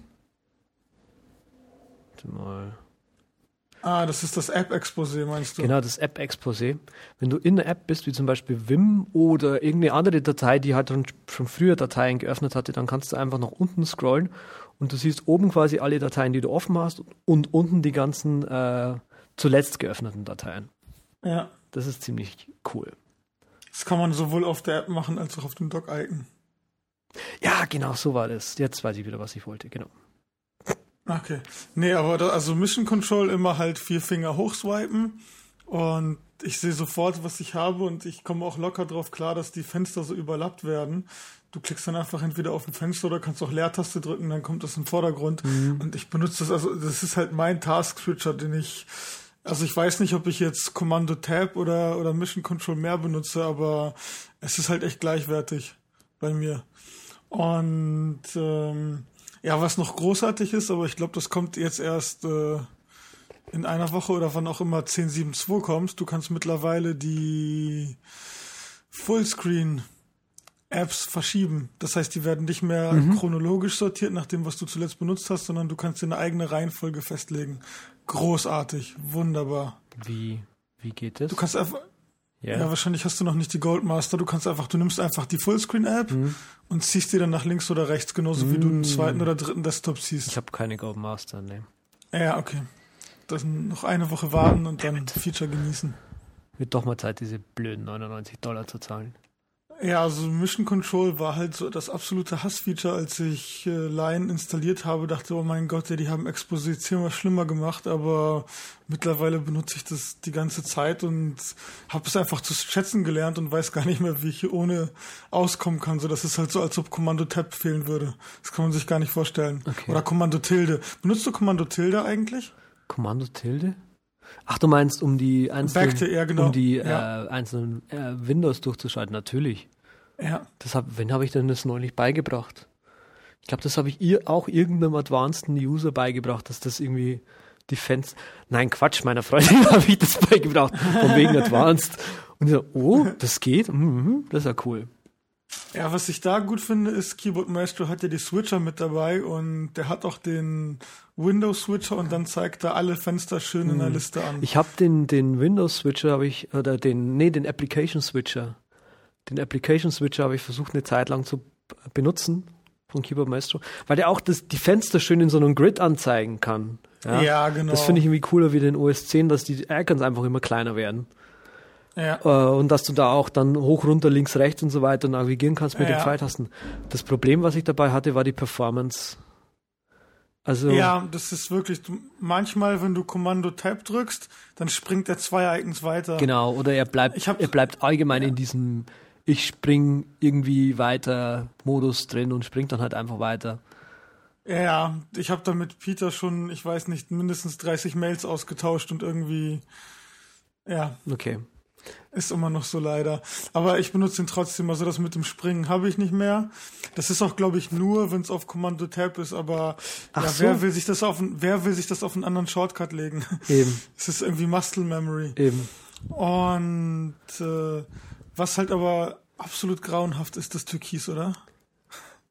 Warte mal. Ah, das ist das App-Exposé, meinst du? Genau, das App-Exposé. Wenn du in der App bist, wie zum Beispiel Vim oder irgendeine andere Datei, die halt schon früher Dateien geöffnet hatte, dann kannst du einfach nach unten scrollen und du siehst oben quasi alle Dateien, die du offen hast und unten die ganzen äh, zuletzt geöffneten Dateien. Ja. Das ist ziemlich cool. Das kann man sowohl auf der App machen als auch auf dem Dock-Icon. Ja, genau, so war das. Jetzt weiß ich wieder, was ich wollte, genau. Okay. Nee, aber da, also Mission Control immer halt vier Finger hochswipen und ich sehe sofort, was ich habe und ich komme auch locker drauf klar, dass die Fenster so überlappt werden. Du klickst dann einfach entweder auf ein Fenster oder kannst auch Leertaste drücken, dann kommt das im Vordergrund. Mhm. Und ich benutze das, also das ist halt mein Task-Switcher, den ich, also ich weiß nicht, ob ich jetzt Kommando Tab oder, oder Mission Control mehr benutze, aber es ist halt echt gleichwertig bei mir. Und ähm, ja, was noch großartig ist, aber ich glaube, das kommt jetzt erst äh, in einer Woche oder wann auch immer 10.7.2 kommst. Du kannst mittlerweile die Fullscreen Apps verschieben. Das heißt, die werden nicht mehr mhm. chronologisch sortiert nach dem, was du zuletzt benutzt hast, sondern du kannst dir eine eigene Reihenfolge festlegen. Großartig, wunderbar. Wie, wie geht das? Du kannst einfach, Yeah. Ja, wahrscheinlich hast du noch nicht die Goldmaster. Du kannst einfach, du nimmst einfach die Fullscreen-App mhm. und ziehst die dann nach links oder rechts, genauso mhm. wie du einen mhm. zweiten oder dritten Desktop siehst. Ich habe keine Goldmaster, ne. Ja, okay. Dann noch eine Woche warten und dann Feature genießen. Wird doch mal Zeit, diese blöden 99 Dollar zu zahlen. Ja, also Mission Control war halt so das absolute Hassfeature, als ich äh, Line installiert habe, dachte, oh mein Gott, ja, die haben Exposition was schlimmer gemacht, aber mittlerweile benutze ich das die ganze Zeit und habe es einfach zu schätzen gelernt und weiß gar nicht mehr, wie ich hier ohne auskommen kann. So, das ist halt so, als ob Kommando Tab fehlen würde. Das kann man sich gar nicht vorstellen. Okay. Oder Kommando Tilde. Benutzt du Kommando Tilde eigentlich? Kommando Tilde? Ach, du meinst, um die einzelnen, Backte, ja, genau. um die ja. äh, einzelnen äh, Windows durchzuschalten? Natürlich. Ja. Das hab, wenn habe ich denn das neulich beigebracht? Ich glaube, das habe ich ihr auch irgendeinem advanceden User beigebracht, dass das irgendwie die Fans. Nein, Quatsch, meiner Freundin habe ich das beigebracht, von wegen Advanced. Und ich so, oh, das geht? Mhm, das ist ja cool. Ja, was ich da gut finde, ist, Keyboard Maestro hat ja die Switcher mit dabei und der hat auch den Windows Switcher und dann zeigt er alle Fenster schön in der hm. Liste an. Ich habe den, den Windows Switcher habe ich, oder den, nee, den Application Switcher. Den Application Switcher habe ich versucht eine Zeit lang zu benutzen von Keyboard Maestro, weil der auch das, die Fenster schön in so einem Grid anzeigen kann. Ja, ja genau. Das finde ich irgendwie cooler wie den OS 10, dass die Icons einfach immer kleiner werden. Ja. Äh, und dass du da auch dann hoch, runter, links, rechts und so weiter navigieren kannst mit ja. den Pfeiltasten. Das Problem, was ich dabei hatte, war die Performance. Also ja, das ist wirklich manchmal, wenn du Kommando Tab drückst, dann springt er zwei Icons weiter. Genau, oder er bleibt, hab, er bleibt allgemein ja. in diesem ich spring irgendwie weiter Modus drin und springt dann halt einfach weiter. Ja, ich habe da mit Peter schon, ich weiß nicht, mindestens 30 Mails ausgetauscht und irgendwie ja. Okay. Ist immer noch so leider. Aber ich benutze ihn trotzdem. Also das mit dem Springen habe ich nicht mehr. Das ist auch, glaube ich, nur, wenn es auf Kommando Tab ist. Aber Ach ja, so. wer will sich das auf wer will sich das auf einen anderen Shortcut legen? Eben. Es ist irgendwie Muscle Memory. Eben. Und äh, was halt aber absolut grauenhaft ist, das Türkis, oder?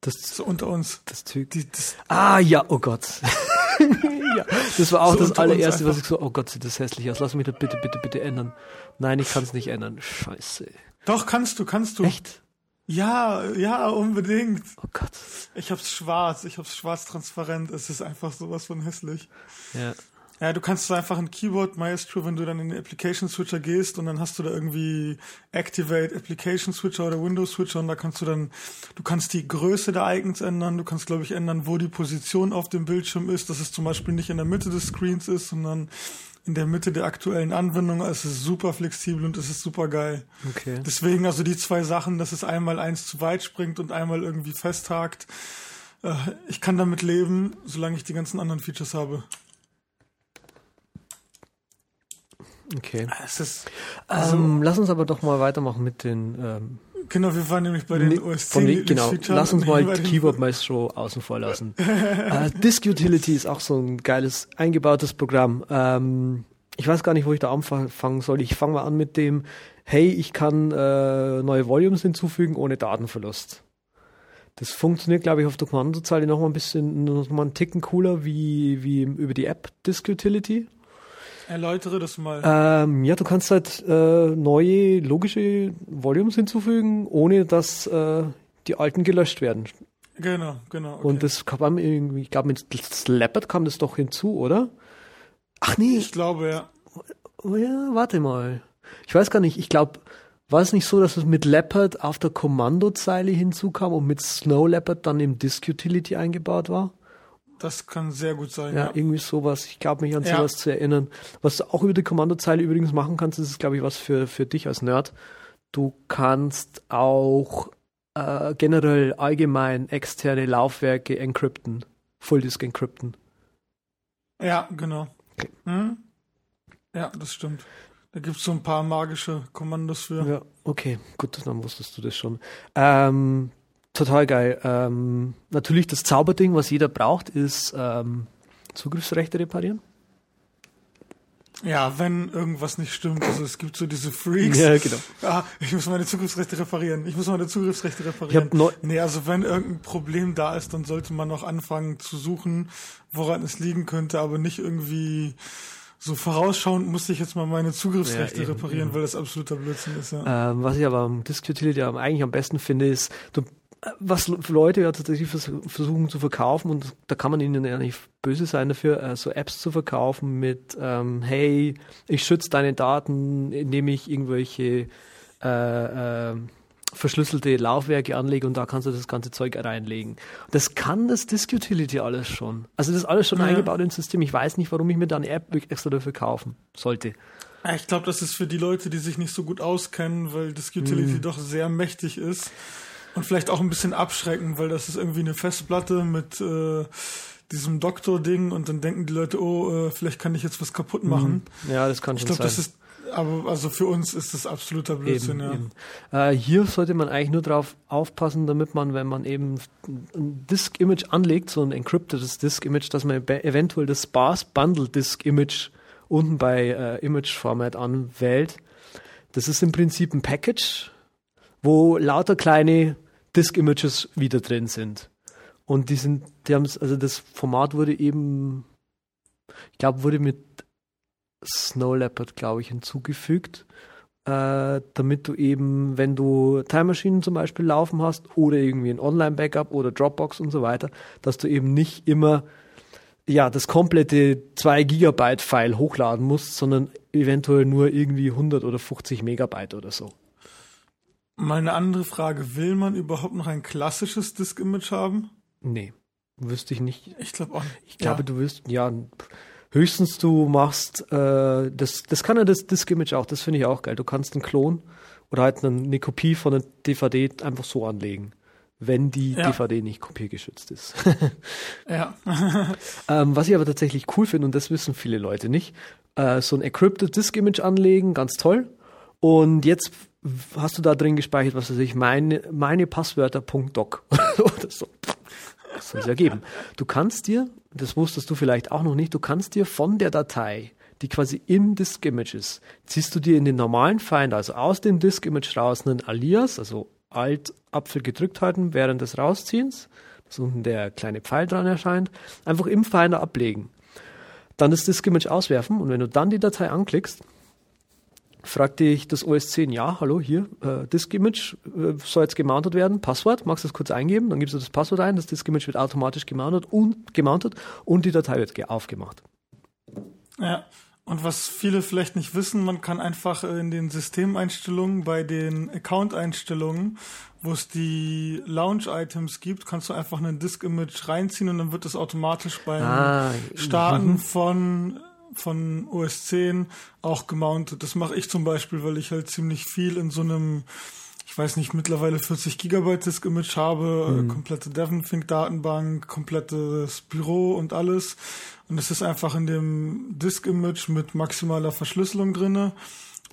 Das so unter uns. Das Türkis. Ah ja, oh Gott. ja, das war auch so das allererste, was ich so, oh Gott, sieht das hässlich aus. Lass mich das bitte, bitte, bitte ändern. Nein, ich kann es nicht ändern. Scheiße. Doch, kannst du, kannst du. Echt? Ja, ja, unbedingt. Oh Gott. Ich hab's schwarz, ich hab's schwarz transparent. Es ist einfach sowas von hässlich. Ja. Ja, du kannst einfach ein Keyboard Maestro, wenn du dann in den Application Switcher gehst und dann hast du da irgendwie Activate Application Switcher oder Windows Switcher und da kannst du dann, du kannst die Größe der Icons ändern, du kannst glaube ich ändern, wo die Position auf dem Bildschirm ist, dass es zum Beispiel nicht in der Mitte des Screens ist, sondern in der Mitte der aktuellen Anwendung. Es ist super flexibel und es ist super geil. Okay. Deswegen also die zwei Sachen, dass es einmal eins zu weit springt und einmal irgendwie festhakt. Äh, ich kann damit leben, solange ich die ganzen anderen Features habe. Okay. Es ist, also, ähm, lass uns aber doch mal weitermachen mit den. Ähm, genau, wir waren nämlich bei den ne, OS 10 Genau, lass uns mal die Keyboard Maestro außen vor lassen. äh, Disk Utility ist auch so ein geiles eingebautes Programm. Ähm, ich weiß gar nicht, wo ich da anfangen soll. Ich fange mal an mit dem, hey, ich kann äh, neue Volumes hinzufügen ohne Datenverlust. Das funktioniert, glaube ich, auf der Kommandozeile noch mal ein bisschen, noch mal einen Ticken cooler wie, wie über die App Disk Utility. Erläutere das mal. Ähm, ja, du kannst halt äh, neue logische Volumes hinzufügen, ohne dass äh, die alten gelöscht werden. Genau, genau. Okay. Und das kam irgendwie, ich glaube mit Slappert kam das doch hinzu, oder? Ach nee. Ich glaube, ja. Oh ja, warte mal. Ich weiß gar nicht, ich glaube, war es nicht so, dass es mit Leopard auf der Kommandozeile hinzukam und mit Snow Leopard dann im Disk Utility eingebaut war? Das kann sehr gut sein. Ja, Ja, irgendwie sowas. Ich glaube mich an Ja. sowas zu erinnern. Was du auch über die Kommandozeile übrigens machen kannst, das ist, glaube ich, was für, für dich als Nerd. Du kannst auch äh, generell allgemein externe Laufwerke encrypten. Full Disk encrypten. ja genau. Okay. Hm? Ja, das stimmt. Da gibt es so ein paar magische Kommandos für. Ja, okay, gut, dann wusstest du das schon. Ähm, total geil. Ähm, natürlich das Zauberding, was jeder braucht, ist ähm, Zugriffsrechte reparieren. Ja, wenn irgendwas nicht stimmt. Also es gibt so diese Freaks. genau. Ah, ich muss meine Zugriffsrechte reparieren. Ich muss meine Zugriffsrechte Ich reparieren. habe neu, Nee, also wenn irgendein Problem da ist, dann sollte man noch anfangen zu suchen, woran es liegen könnte, aber nicht irgendwie so vorausschauend muss ich jetzt mal meine Zugriffsrechte Ja, eben, reparieren, eben. weil das absoluter Blödsinn ist, ja. Ähm, was ich aber am Disk Utility eigentlich am besten finde, ist, du, was Leute ja tatsächlich vers versuchen zu verkaufen und da kann man ihnen ja nicht böse sein dafür, äh, so Apps zu verkaufen mit, ähm, hey, ich schütze deine Daten, indem ich irgendwelche äh, äh, verschlüsselte Laufwerke anlege und da kannst du das ganze Zeug reinlegen. Das kann das Disk Utility alles schon. Also das ist alles schon Ja. eingebaut ins System. Ich weiß nicht, warum ich mir da eine App extra dafür kaufen sollte. Ich glaube, das ist für die Leute, die sich nicht so gut auskennen, weil das Utility Mhm. doch sehr mächtig ist und vielleicht auch ein bisschen abschreckend, weil das ist irgendwie eine Festplatte mit äh, diesem Doktor-Ding und dann denken die Leute, oh, äh, vielleicht kann ich jetzt was kaputt machen. Ja, das kann Ich schon glaube, sein. das ist, aber also für uns ist das absoluter Blödsinn, ja. Eben, eben. Äh, hier sollte man eigentlich nur darauf aufpassen, damit man, wenn man eben ein Disk-Image anlegt, so ein encryptedes Disk-Image, dass man eventuell das Sparse Bundle Disk-Image unten bei äh, Image-Format anwählt. Das ist im Prinzip ein Package, wo lauter kleine Disk-Images wieder drin sind. Und die sind, die haben also das Format wurde eben, ich glaube, wurde mit Snow Leopard, glaube ich, hinzugefügt, äh, damit du eben, wenn du Time Machine zum Beispiel laufen hast oder irgendwie ein Online-Backup oder Dropbox und so weiter, dass du eben nicht immer ja, das komplette 2 Gigabyte File hochladen musst, sondern eventuell nur irgendwie 100 oder 50 Megabyte oder so. Mal eine andere Frage, will man überhaupt noch ein klassisches Disk-Image haben? Nee, wüsste ich nicht. Ich glaube auch nicht. Ich glaube, ja. du wirst, ja, höchstens du machst, äh, das, das kann ja das Disk-Image auch, das finde ich auch geil. Du kannst einen Klon oder halt eine, eine Kopie von einer DVD einfach so anlegen, wenn die Ja. DVD nicht kopiergeschützt ist. Ja. ähm, was ich aber tatsächlich cool finde, und das wissen viele Leute nicht, äh, so ein Encrypted Disk-Image anlegen, ganz toll. Und jetzt hast du da drin gespeichert, was weiß ich, meine, meine Passwörter.doc oder so. Das soll es ja geben. Du kannst dir, das wusstest du vielleicht auch noch nicht, du kannst dir von der Datei, die quasi im Disk-Image ist, ziehst du dir in den normalen Finder, also aus dem Disk-Image raus, einen Alias, also Alt-Apfel gedrückt halten während des Rausziehens, dass unten der kleine Pfeil dran erscheint, einfach im Finder ablegen. Dann das Disk-Image auswerfen und wenn du dann die Datei anklickst, fragt dich das OS 10, ja, hallo, hier, äh, Disk-Image äh, soll jetzt gemountet werden, Passwort, magst du das kurz eingeben, dann gibst du das Passwort ein, das Disk-Image wird automatisch gemountet und, gemountet und die Datei wird ge- aufgemacht. Ja. Und was viele vielleicht nicht wissen, man kann einfach in den Systemeinstellungen, bei den Account-Einstellungen, wo es die Launch-Items gibt, kannst du einfach ein Disk-Image reinziehen und dann wird es automatisch beim Ah, Starten mhm. von, von OS 10 auch gemountet. Das mache ich zum Beispiel, weil ich halt ziemlich viel in so einem, ich weiß nicht, mittlerweile 40 Gigabyte Disk-Image habe, Mhm. äh, komplette Devonthink-Datenbank, komplettes Büro und alles. Und es ist einfach in dem Disk-Image mit maximaler Verschlüsselung drinne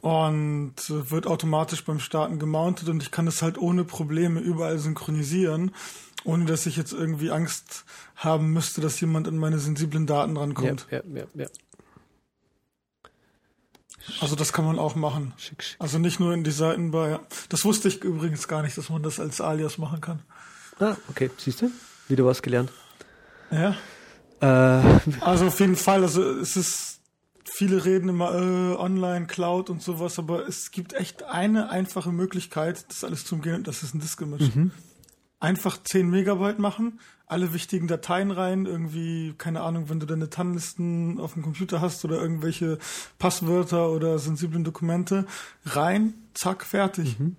und äh, wird automatisch beim Starten gemountet und ich kann es halt ohne Probleme überall synchronisieren, ohne dass ich jetzt irgendwie Angst haben müsste, dass jemand an meine sensiblen Daten Ja, rankommt. ja, ja, ja. Also das kann man auch machen. Schick, schick. Also nicht nur in die Seitenbar. Ja. Das wusste ich übrigens gar nicht, dass man das als Alias machen kann. Ah, okay, siehst du? Wieder was gelernt. Ja. Äh, Also auf jeden Fall, also es ist viele reden immer äh, online, Cloud und sowas, aber es gibt echt eine einfache Möglichkeit, das alles zu umgehen, und das ist ein Disk-Image. Mhm. Einfach 10 Megabyte machen, alle wichtigen Dateien rein, irgendwie, keine Ahnung, wenn du deine TAN-Listen auf dem Computer hast oder irgendwelche Passwörter oder sensiblen Dokumente, rein, zack, fertig. Mhm.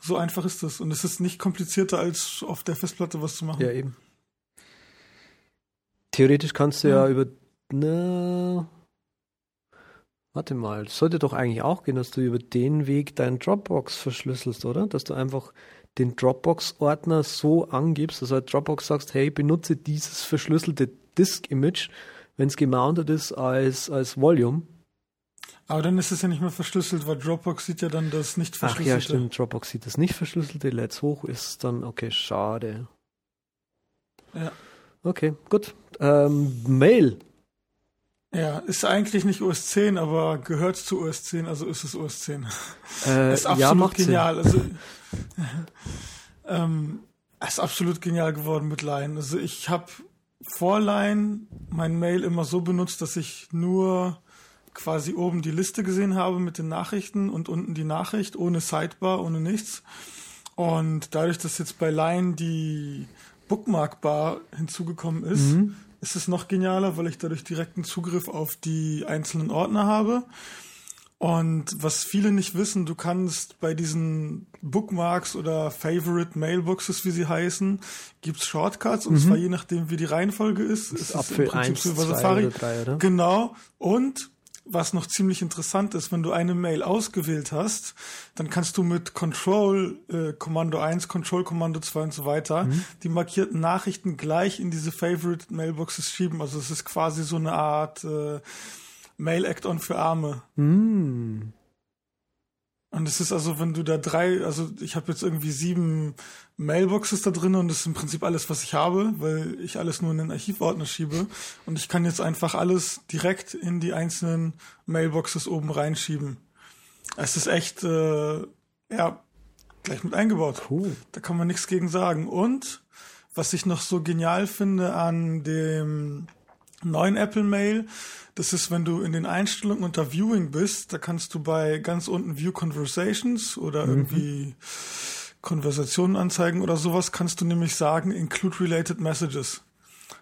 So einfach ist das. Und es ist nicht komplizierter, als auf der Festplatte was zu machen. Ja, eben. Theoretisch kannst du ja, ja über. Na, warte mal, sollte doch eigentlich auch gehen, dass du über den Weg deinen Dropbox verschlüsselst, oder? Dass du einfach den Dropbox-Ordner so angibst, dass du halt Dropbox sagst, hey, benutze dieses verschlüsselte Disk-Image, wenn es gemountet ist als, als Volume. Aber dann ist es ja nicht mehr verschlüsselt, weil Dropbox sieht ja dann das nicht verschlüsselte. Ach ja, stimmt, Dropbox sieht das nicht verschlüsselte, lädt hoch, ist dann, okay, schade. Ja. Okay, gut. Ähm, Mail. Ja, ist eigentlich nicht OS 10, aber gehört zu OS 10, also ist es OS 10. Äh, ist absolut ja, macht genial. Also, ähm, ist absolut genial geworden mit Line. Also ich habe vor Line mein Mail immer so benutzt, dass ich nur quasi oben die Liste gesehen habe mit den Nachrichten und unten die Nachricht ohne Sidebar, ohne nichts. Und dadurch, dass jetzt bei Line die Bookmark-Bar hinzugekommen ist, mhm. ist es noch genialer, weil ich dadurch direkten Zugriff auf die einzelnen Ordner habe. Und was viele nicht wissen, du kannst bei diesen Bookmarks oder Favorite Mailboxes, wie sie heißen, gibt's Shortcuts und mhm. zwar je nachdem, wie die Reihenfolge ist. Das ist Apfel 1, 2 oder 3, oder? Genau. Und was noch ziemlich interessant ist, wenn du eine Mail ausgewählt hast, dann kannst du mit Control äh, Kommando 1, Control Kommando 2 und so weiter mhm. die markierten Nachrichten gleich in diese Favorite Mailboxes schieben. Also es ist quasi so eine Art äh, Mail Act-on für Arme. Mhm. Und es ist also, wenn du da drei, also ich habe jetzt irgendwie sieben Mailboxes da drin und das ist im Prinzip alles, was ich habe, weil ich alles nur in den Archivordner schiebe. Und ich kann jetzt einfach alles direkt in die einzelnen Mailboxes oben reinschieben. Es ist echt, äh, ja, gleich mit eingebaut. Cool. Da kann man nichts gegen sagen. Und was ich noch so genial finde an dem neuen Apple Mail, das ist, wenn du in den Einstellungen unter Viewing bist, da kannst du bei ganz unten View Conversations oder mhm. irgendwie Konversationen anzeigen oder sowas, kannst du nämlich sagen, include related messages.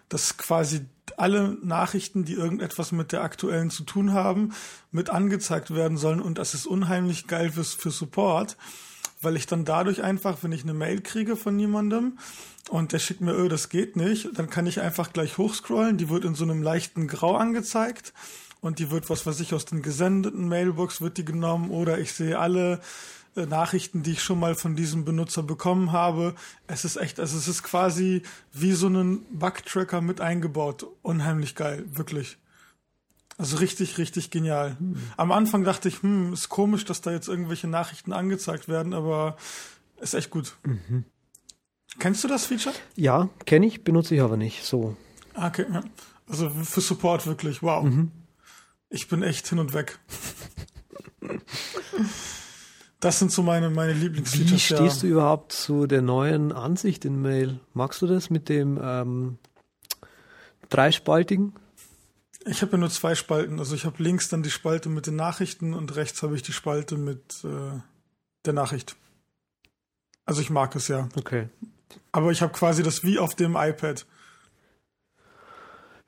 Dass quasi alle Nachrichten, die irgendetwas mit der aktuellen zu tun haben, mit angezeigt werden sollen und das ist unheimlich geil für, für Support, weil ich dann dadurch einfach, wenn ich eine Mail kriege von jemandem und der schickt mir, öh, das geht nicht, dann kann ich einfach gleich hochscrollen, die wird in so einem leichten Grau angezeigt und die wird, was weiß ich, aus den gesendeten Mailbox wird die genommen oder ich sehe alle äh, Nachrichten, die ich schon mal von diesem Benutzer bekommen habe. Es ist echt, also es ist quasi wie so ein Bugtracker mit eingebaut. Unheimlich geil, wirklich. Also richtig, richtig genial. Hm. Am Anfang dachte ich, hm, ist komisch, dass da jetzt irgendwelche Nachrichten angezeigt werden, aber ist echt gut. Mhm. Kennst du das Feature? Ja, kenne ich, benutze ich aber nicht so. Okay, ja. Also für Support wirklich, wow. Mhm. Ich bin echt hin und weg. Das sind so meine, meine Lieblingsfeatures. Wie stehst ja. du überhaupt zu der neuen Ansicht in Mail? Magst du das mit dem ähm, dreispaltigen? Ich habe ja nur zwei Spalten. Also ich habe links dann die Spalte mit den Nachrichten und rechts habe ich die Spalte mit äh, der Nachricht. Also ich mag es ja. Okay. Aber ich habe quasi das wie auf dem iPad.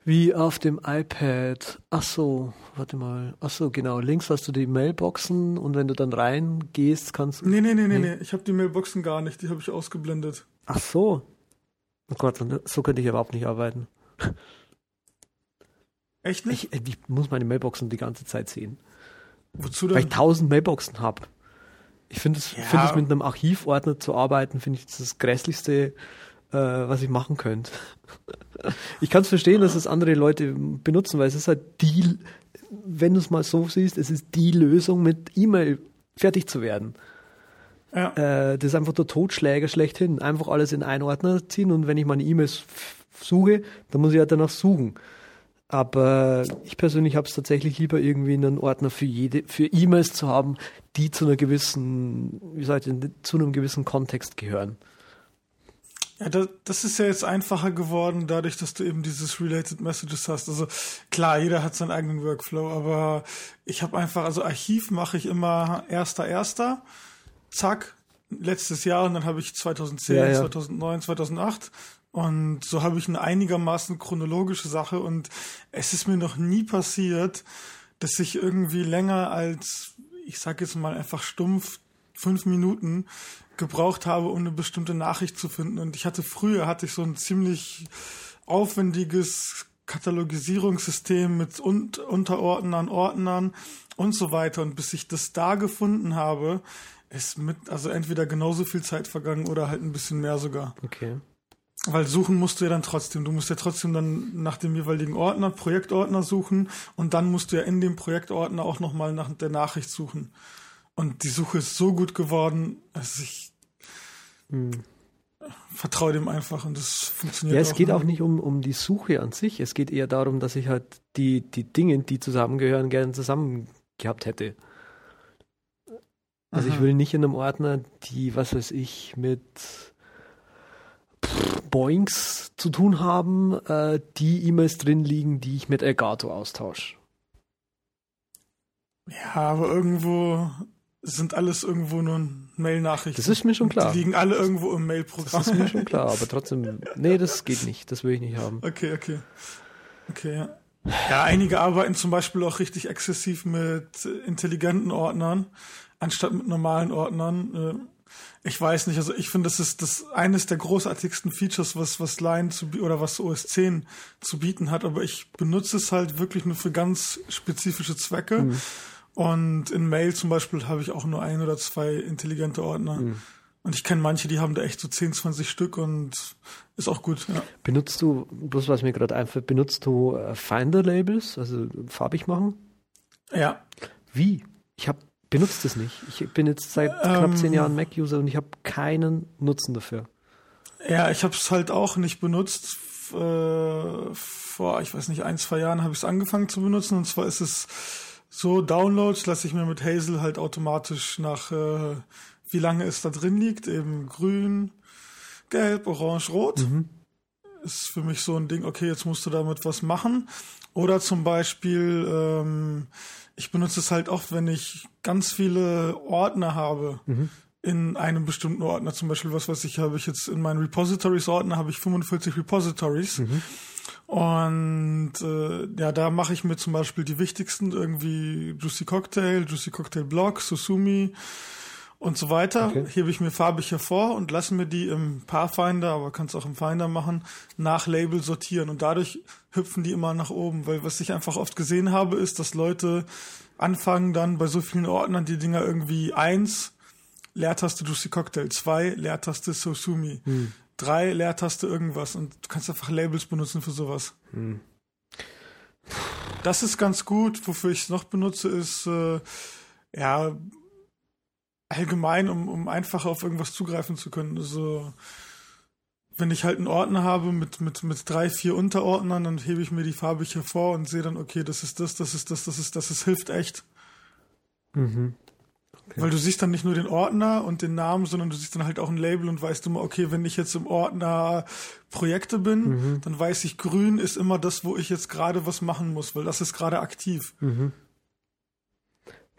Wie auf dem iPad. Ach so, warte mal. Ach so, genau. Links hast du die Mailboxen und wenn du dann reingehst, kannst du. Nee, nee, nee, nee, nee. Ich habe die Mailboxen gar nicht. Die habe ich ausgeblendet. Ach so. Oh Gott, so könnte ich überhaupt nicht arbeiten. Echt nicht? Ich, ich muss meine Mailboxen die ganze Zeit sehen. Wozu denn? Weil ich tausend Mailboxen habe. Ich finde es, ja. find mit einem Archivordner zu arbeiten, finde ich das, das Grässlichste, äh, was ich machen könnte. ich kann es verstehen, dass es andere Leute benutzen, weil es ist halt die, wenn du es mal so siehst, es ist die Lösung, mit E-Mail fertig zu werden. Ja. Äh, das ist einfach der Totschläger schlechthin. Einfach alles in einen Ordner ziehen und wenn ich meine E-Mails suche, dann muss ich halt danach suchen. Aber ich persönlich habe es tatsächlich lieber irgendwie einen Ordner für jede, für E-Mails zu haben, die zu einer gewissen, wie soll ich denn, zu einem gewissen Kontext gehören. Ja, das, das ist ja jetzt einfacher geworden, dadurch, dass du eben dieses Related Messages hast. Also klar, jeder hat seinen eigenen Workflow, aber ich habe einfach, also Archiv mache ich immer erster, erster, zack, letztes Jahr und dann habe ich 2010, ja, ja. 2009, 2008 und so habe ich eine einigermaßen chronologische Sache und es ist mir noch nie passiert, dass ich irgendwie länger als, ich sag jetzt mal einfach stumpf, fünf Minuten gebraucht habe, um eine bestimmte Nachricht zu finden. Und ich hatte früher, hatte ich so ein ziemlich aufwendiges Katalogisierungssystem mit Un Unterordnern, Ordnern und so weiter. Und bis ich das da gefunden habe, ist mit, also entweder genauso viel Zeit vergangen oder halt ein bisschen mehr sogar. Okay. Weil suchen musst du ja dann trotzdem. Du musst ja trotzdem dann nach dem jeweiligen Ordner, Projektordner suchen und dann musst du ja in dem Projektordner auch nochmal nach der Nachricht suchen. Und die Suche ist so gut geworden, dass ich hm. vertraue dem einfach und das funktioniert. Ja, es auch geht auch nicht um, um die Suche an sich. Es geht eher darum, dass ich halt die, die Dinge, die zusammengehören, gerne zusammen gehabt hätte. Also Aha. ich will nicht in einem Ordner, die, was weiß ich, mit Boings zu tun haben, äh, die E-Mails drin liegen, die ich mit Elgato austausche. Ja, aber irgendwo sind alles irgendwo nur Mail-Nachrichten. Das ist mir schon klar. Die liegen alle irgendwo im Mail-Programm. Das ist mir schon klar, aber trotzdem, nee, das geht nicht. Das will ich nicht haben. Okay, okay. Okay, ja. Ja, einige arbeiten zum Beispiel auch richtig exzessiv mit intelligenten Ordnern, anstatt mit normalen Ordnern. Ich weiß nicht, also ich finde, das ist das eines der großartigsten Features, was, was Line zu, oder was OS 10 zu bieten hat, aber ich benutze es halt wirklich nur für ganz spezifische Zwecke. Mhm und in Mail zum Beispiel habe ich auch nur ein oder zwei intelligente Ordner. Mhm. Und ich kenne manche, die haben da echt so 10, 20 Stück und ist auch gut. Ja. Benutzt du, bloß was mir gerade einfällt, benutzt du äh, Finder-Labels, also farbig machen? Ja. Wie? Ich habe benutzt es nicht. Ich bin jetzt seit ähm, knapp zehn Jahren Mac-User und ich habe keinen Nutzen dafür. Ja, ich habe es halt auch nicht benutzt. Äh, vor, ich weiß nicht, ein, zwei Jahren habe ich es angefangen zu benutzen. Und zwar ist es so Downloads lasse ich mir mit Hazel halt automatisch nach, äh, wie lange es da drin liegt, eben grün, gelb, orange, rot. Mhm. Ist für mich so ein Ding, okay, jetzt musst du damit was machen. Oder zum Beispiel, ähm, ich benutze es halt oft, wenn ich ganz viele Ordner habe. Mhm in einem bestimmten Ordner. Zum Beispiel, was weiß ich, habe ich jetzt in meinen Repositories-Ordner habe ich 45 Repositories. Mhm. Und äh, ja, da mache ich mir zum Beispiel die wichtigsten irgendwie Juicy Cocktail, Juicy Cocktail Block, Susumi und so weiter. Okay. Hebe ich mir farbig hervor und lasse mir die im Pathfinder, aber kannst auch im Finder machen, nach Label sortieren. Und dadurch hüpfen die immer nach oben. Weil was ich einfach oft gesehen habe, ist, dass Leute anfangen dann bei so vielen Ordnern die Dinger irgendwie eins, Leertaste Juicy Cocktail, zwei, Leertaste Susumi. Hm drei Leertaste irgendwas und du kannst einfach Labels benutzen für sowas. Hm. Das ist ganz gut. Wofür ich es noch benutze, ist äh, ja allgemein, um, um einfacher auf irgendwas zugreifen zu können. Also wenn ich halt einen Ordner habe mit, mit, mit drei, vier Unterordnern, dann hebe ich mir die farbig hervor und sehe dann, okay, das ist das, das ist das, das ist das, das hilft echt. Mhm. Okay. Weil du siehst dann nicht nur den Ordner und den Namen, sondern du siehst dann halt auch ein Label und weißt immer, okay, wenn ich jetzt im Ordner Projekte bin, mhm. dann weiß ich, grün ist immer das, wo ich jetzt gerade was machen muss, weil das ist gerade aktiv. Mhm.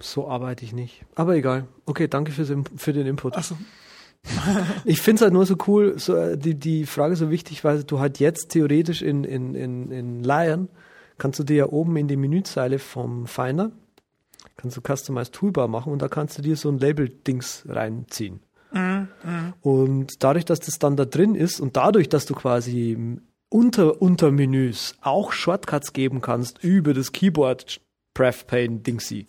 So arbeite ich nicht. Aber egal. Okay, danke fürs, für den Input. Ach so. ich finde es halt nur so cool, so, äh, die, die Frage so wichtig, weil du halt jetzt theoretisch in, in, in, in Lion kannst du dir ja oben in die Menüzeile vom Finder kannst du Customize Toolbar machen und da kannst du dir so ein Label-Dings reinziehen. Mhm, mh. Und dadurch, dass das dann da drin ist und dadurch, dass du quasi unter Untermenüs auch Shortcuts geben kannst über das Keyboard Pref Pane Dingsy,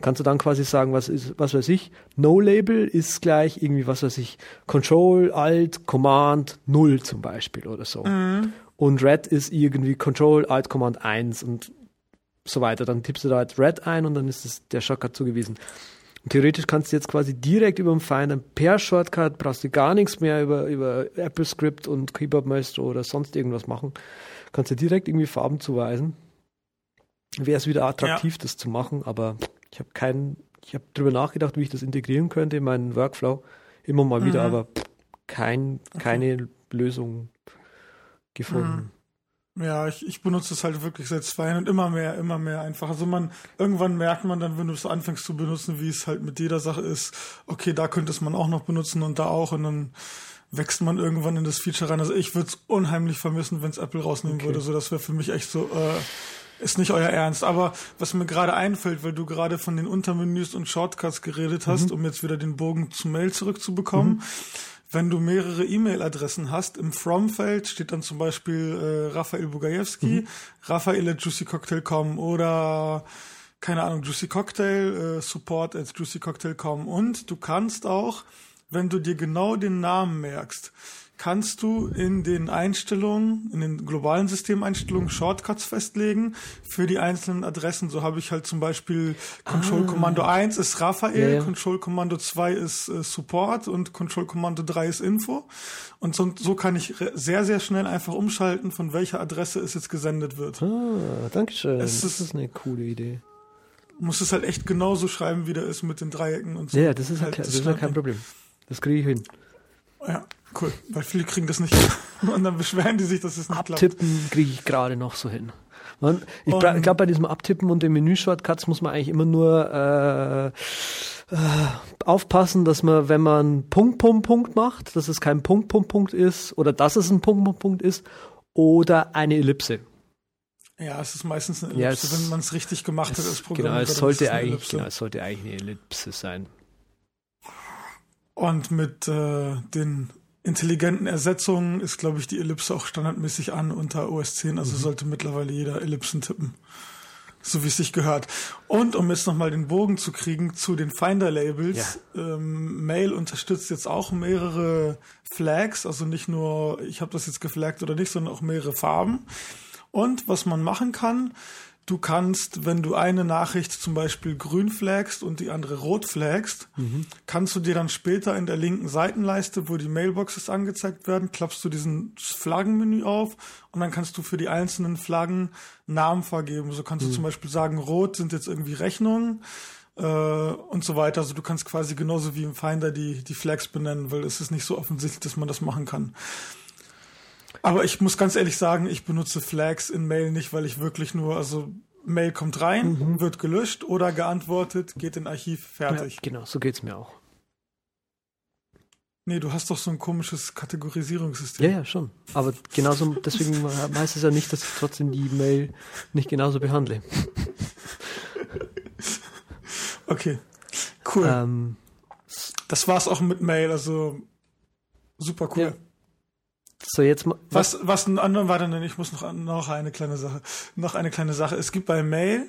kannst du dann quasi sagen, was ist, was weiß ich, No Label ist gleich irgendwie, was weiß ich, Control, Alt, Command 0 zum Beispiel oder so. Mhm. Und Red ist irgendwie Control, Alt, Command 1 und so weiter. Dann tippst du da halt Red ein und dann ist es der Shortcut zugewiesen. Und theoretisch kannst du jetzt quasi direkt über den Finder per Shortcut, brauchst du gar nichts mehr über, über Apple Script und Keyboard Maestro oder sonst irgendwas machen. Kannst du direkt irgendwie Farben zuweisen. Wäre es wieder attraktiv, ja. das zu machen, aber ich habe keinen, ich habe drüber nachgedacht, wie ich das integrieren könnte in meinen Workflow. Immer mal mhm. wieder, aber kein, okay. keine Lösung gefunden. Ja, ich, ich benutze es halt wirklich seit zwei Jahren und immer mehr, immer mehr einfach. Also man, irgendwann merkt man dann, wenn du es anfängst zu benutzen, wie es halt mit jeder Sache ist, okay, da könnte es man auch noch benutzen und da auch und dann wächst man irgendwann in das Feature rein. Also ich würde es unheimlich vermissen, wenn es Apple rausnehmen Okay. würde. So, das wäre für mich echt so, äh, ist nicht euer Ernst. Aber was mir gerade einfällt, weil du gerade von den Untermenüs und Shortcuts geredet hast, um jetzt wieder den Bogen zu Mail zurückzubekommen. Wenn du mehrere E-Mail-Adressen hast, im From-Feld steht dann zum Beispiel äh, Raphael Bugajewski, Raphael at juicycocktail.com oder keine Ahnung, Juicy Cocktail, äh, support at juicycocktail.com und du kannst auch, wenn du dir genau den Namen merkst, kannst du in den Einstellungen, in den globalen Systemeinstellungen Shortcuts festlegen für die einzelnen Adressen. So habe ich halt zum Beispiel Control Kommando 1 ist Raphael, Ja, ja. Control Kommando 2 ist äh, Support und Control Kommando 3 ist Info. Und so, so kann ich sehr, sehr schnell einfach umschalten, von welcher Adresse es jetzt gesendet wird. Ah, danke schön. Es Das ist- ist eine coole Idee. Muss es halt echt genauso schreiben, wie der ist mit den Dreiecken und so. Ja, das ist, halt, das ist ja kein Problem. Das kriege ich hin. Ja, cool. Weil viele kriegen das nicht. Und dann beschweren die sich, dass es nicht klappt. Abtippen kriege ich gerade noch so hin. Man, ich glaube, bei diesem Abtippen und den Menü-Shortcuts muss man eigentlich immer nur äh, äh, aufpassen, dass man, wenn man Punkt, Punkt, Punkt macht, dass es kein Punkt, Punkt, Punkt ist oder dass es ein Punkt, Punkt, Punkt ist oder eine Ellipse. Ja, es ist meistens eine Ja, Ellipse, es- wenn man es richtig gemacht hat als Es, Programm. genau, es sollte eigentlich, genau, es sollte eigentlich eine Ellipse sein. Und mit äh, den intelligenten Ersetzungen ist, glaube ich, die Ellipse auch standardmäßig an unter OS 10. Mhm. Also sollte mittlerweile jeder Ellipsen tippen. So wie es sich gehört. Und um jetzt nochmal den Bogen zu kriegen zu den Finder-Labels, ähm, Mail unterstützt jetzt auch mehrere Flags, also nicht nur, ich habe das jetzt geflaggt oder nicht, sondern auch mehrere Farben. Und was man machen kann, du kannst, wenn du eine Nachricht zum Beispiel grün flagst und die andere rot flagst, kannst du dir dann später in der linken Seitenleiste, wo die Mailboxes angezeigt werden, klappst du diesen Flaggenmenü auf und dann kannst du für die einzelnen Flaggen Namen vergeben. So kannst du zum Beispiel sagen, rot sind jetzt irgendwie Rechnungen äh, und so weiter. Also du kannst quasi genauso wie im Finder die, die Flags benennen, weil es ist nicht so offensichtlich, dass man das machen kann. Aber ich muss ganz ehrlich sagen, ich benutze Flags in Mail nicht, weil ich wirklich nur, also Mail kommt rein, wird gelöscht oder geantwortet, geht in Archiv, fertig. Ja, genau, so geht's mir auch. Nee, du hast doch so ein komisches Kategorisierungssystem. Ja, ja, schon. Aber genauso, deswegen heißt es ja nicht, dass ich trotzdem die Mail nicht genauso behandle. Okay, cool. Ähm, Das war's auch mit Mail, also super cool. Ja. So, jetzt. Was, was ein anderer war denn, ich muss noch, noch eine kleine Sache, noch eine kleine Sache. Es gibt bei Mail,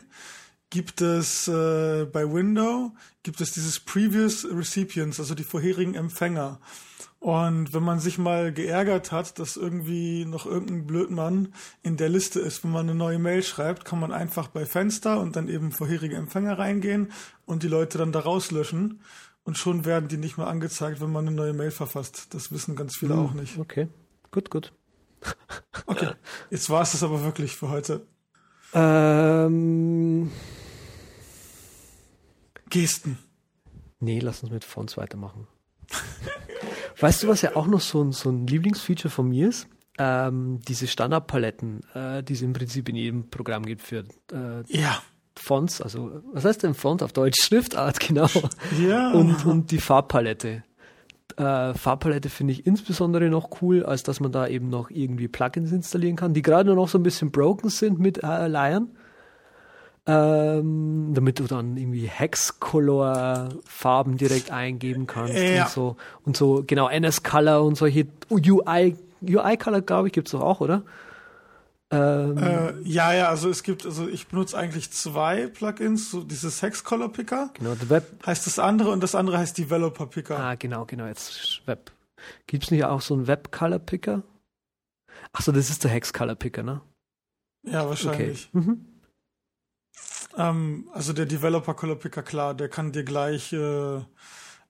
gibt es äh, bei Window, gibt es dieses Previous Recipients, also die vorherigen Empfänger. Und wenn man sich mal geärgert hat, dass irgendwie noch irgendein Blödmann in der Liste ist, wenn man eine neue Mail schreibt, kann man einfach bei Fenster und dann eben vorherige Empfänger reingehen und die Leute dann da rauslöschen. Und schon werden die nicht mehr angezeigt, wenn man eine neue Mail verfasst. Das wissen ganz viele auch nicht. Okay, gut, gut. Okay, jetzt war es das aber wirklich für heute. Ähm, Gesten. nee, lass uns mit Fonts weitermachen. weißt du, was ja auch noch so ein, so ein Lieblingsfeature von mir ist? Ähm, diese Standardpaletten, äh, die es im Prinzip in jedem Programm gibt für äh, Ja. Fonts, also was heißt denn Font auf Deutsch? Schriftart, genau. Ja. Und, und die Farbpalette. Äh, Farbpalette finde ich insbesondere noch cool, als dass man da eben noch irgendwie Plugins installieren kann, die gerade noch so ein bisschen broken sind mit äh, Lion. Ähm, damit du dann irgendwie Hex-Color-Farben direkt eingeben kannst Ja. und so. Und so, genau, NS-Color und solche UI, UI-Color, glaube ich, gibt es doch auch, oder? Ähm, äh, ja, ja, also es gibt, also ich benutze eigentlich zwei Plugins, so dieses Hex Color Picker genau, der Web, heißt das andere und das andere heißt Developer Picker. Ah, genau, genau, jetzt Web. Gibt es nicht auch so einen Web-Color-Picker? Achso, das ist der Hex-Color-Picker, ne? Ja, Okay. wahrscheinlich. Mhm. Ähm, also der Developer Color Picker, klar, der kann dir gleich äh,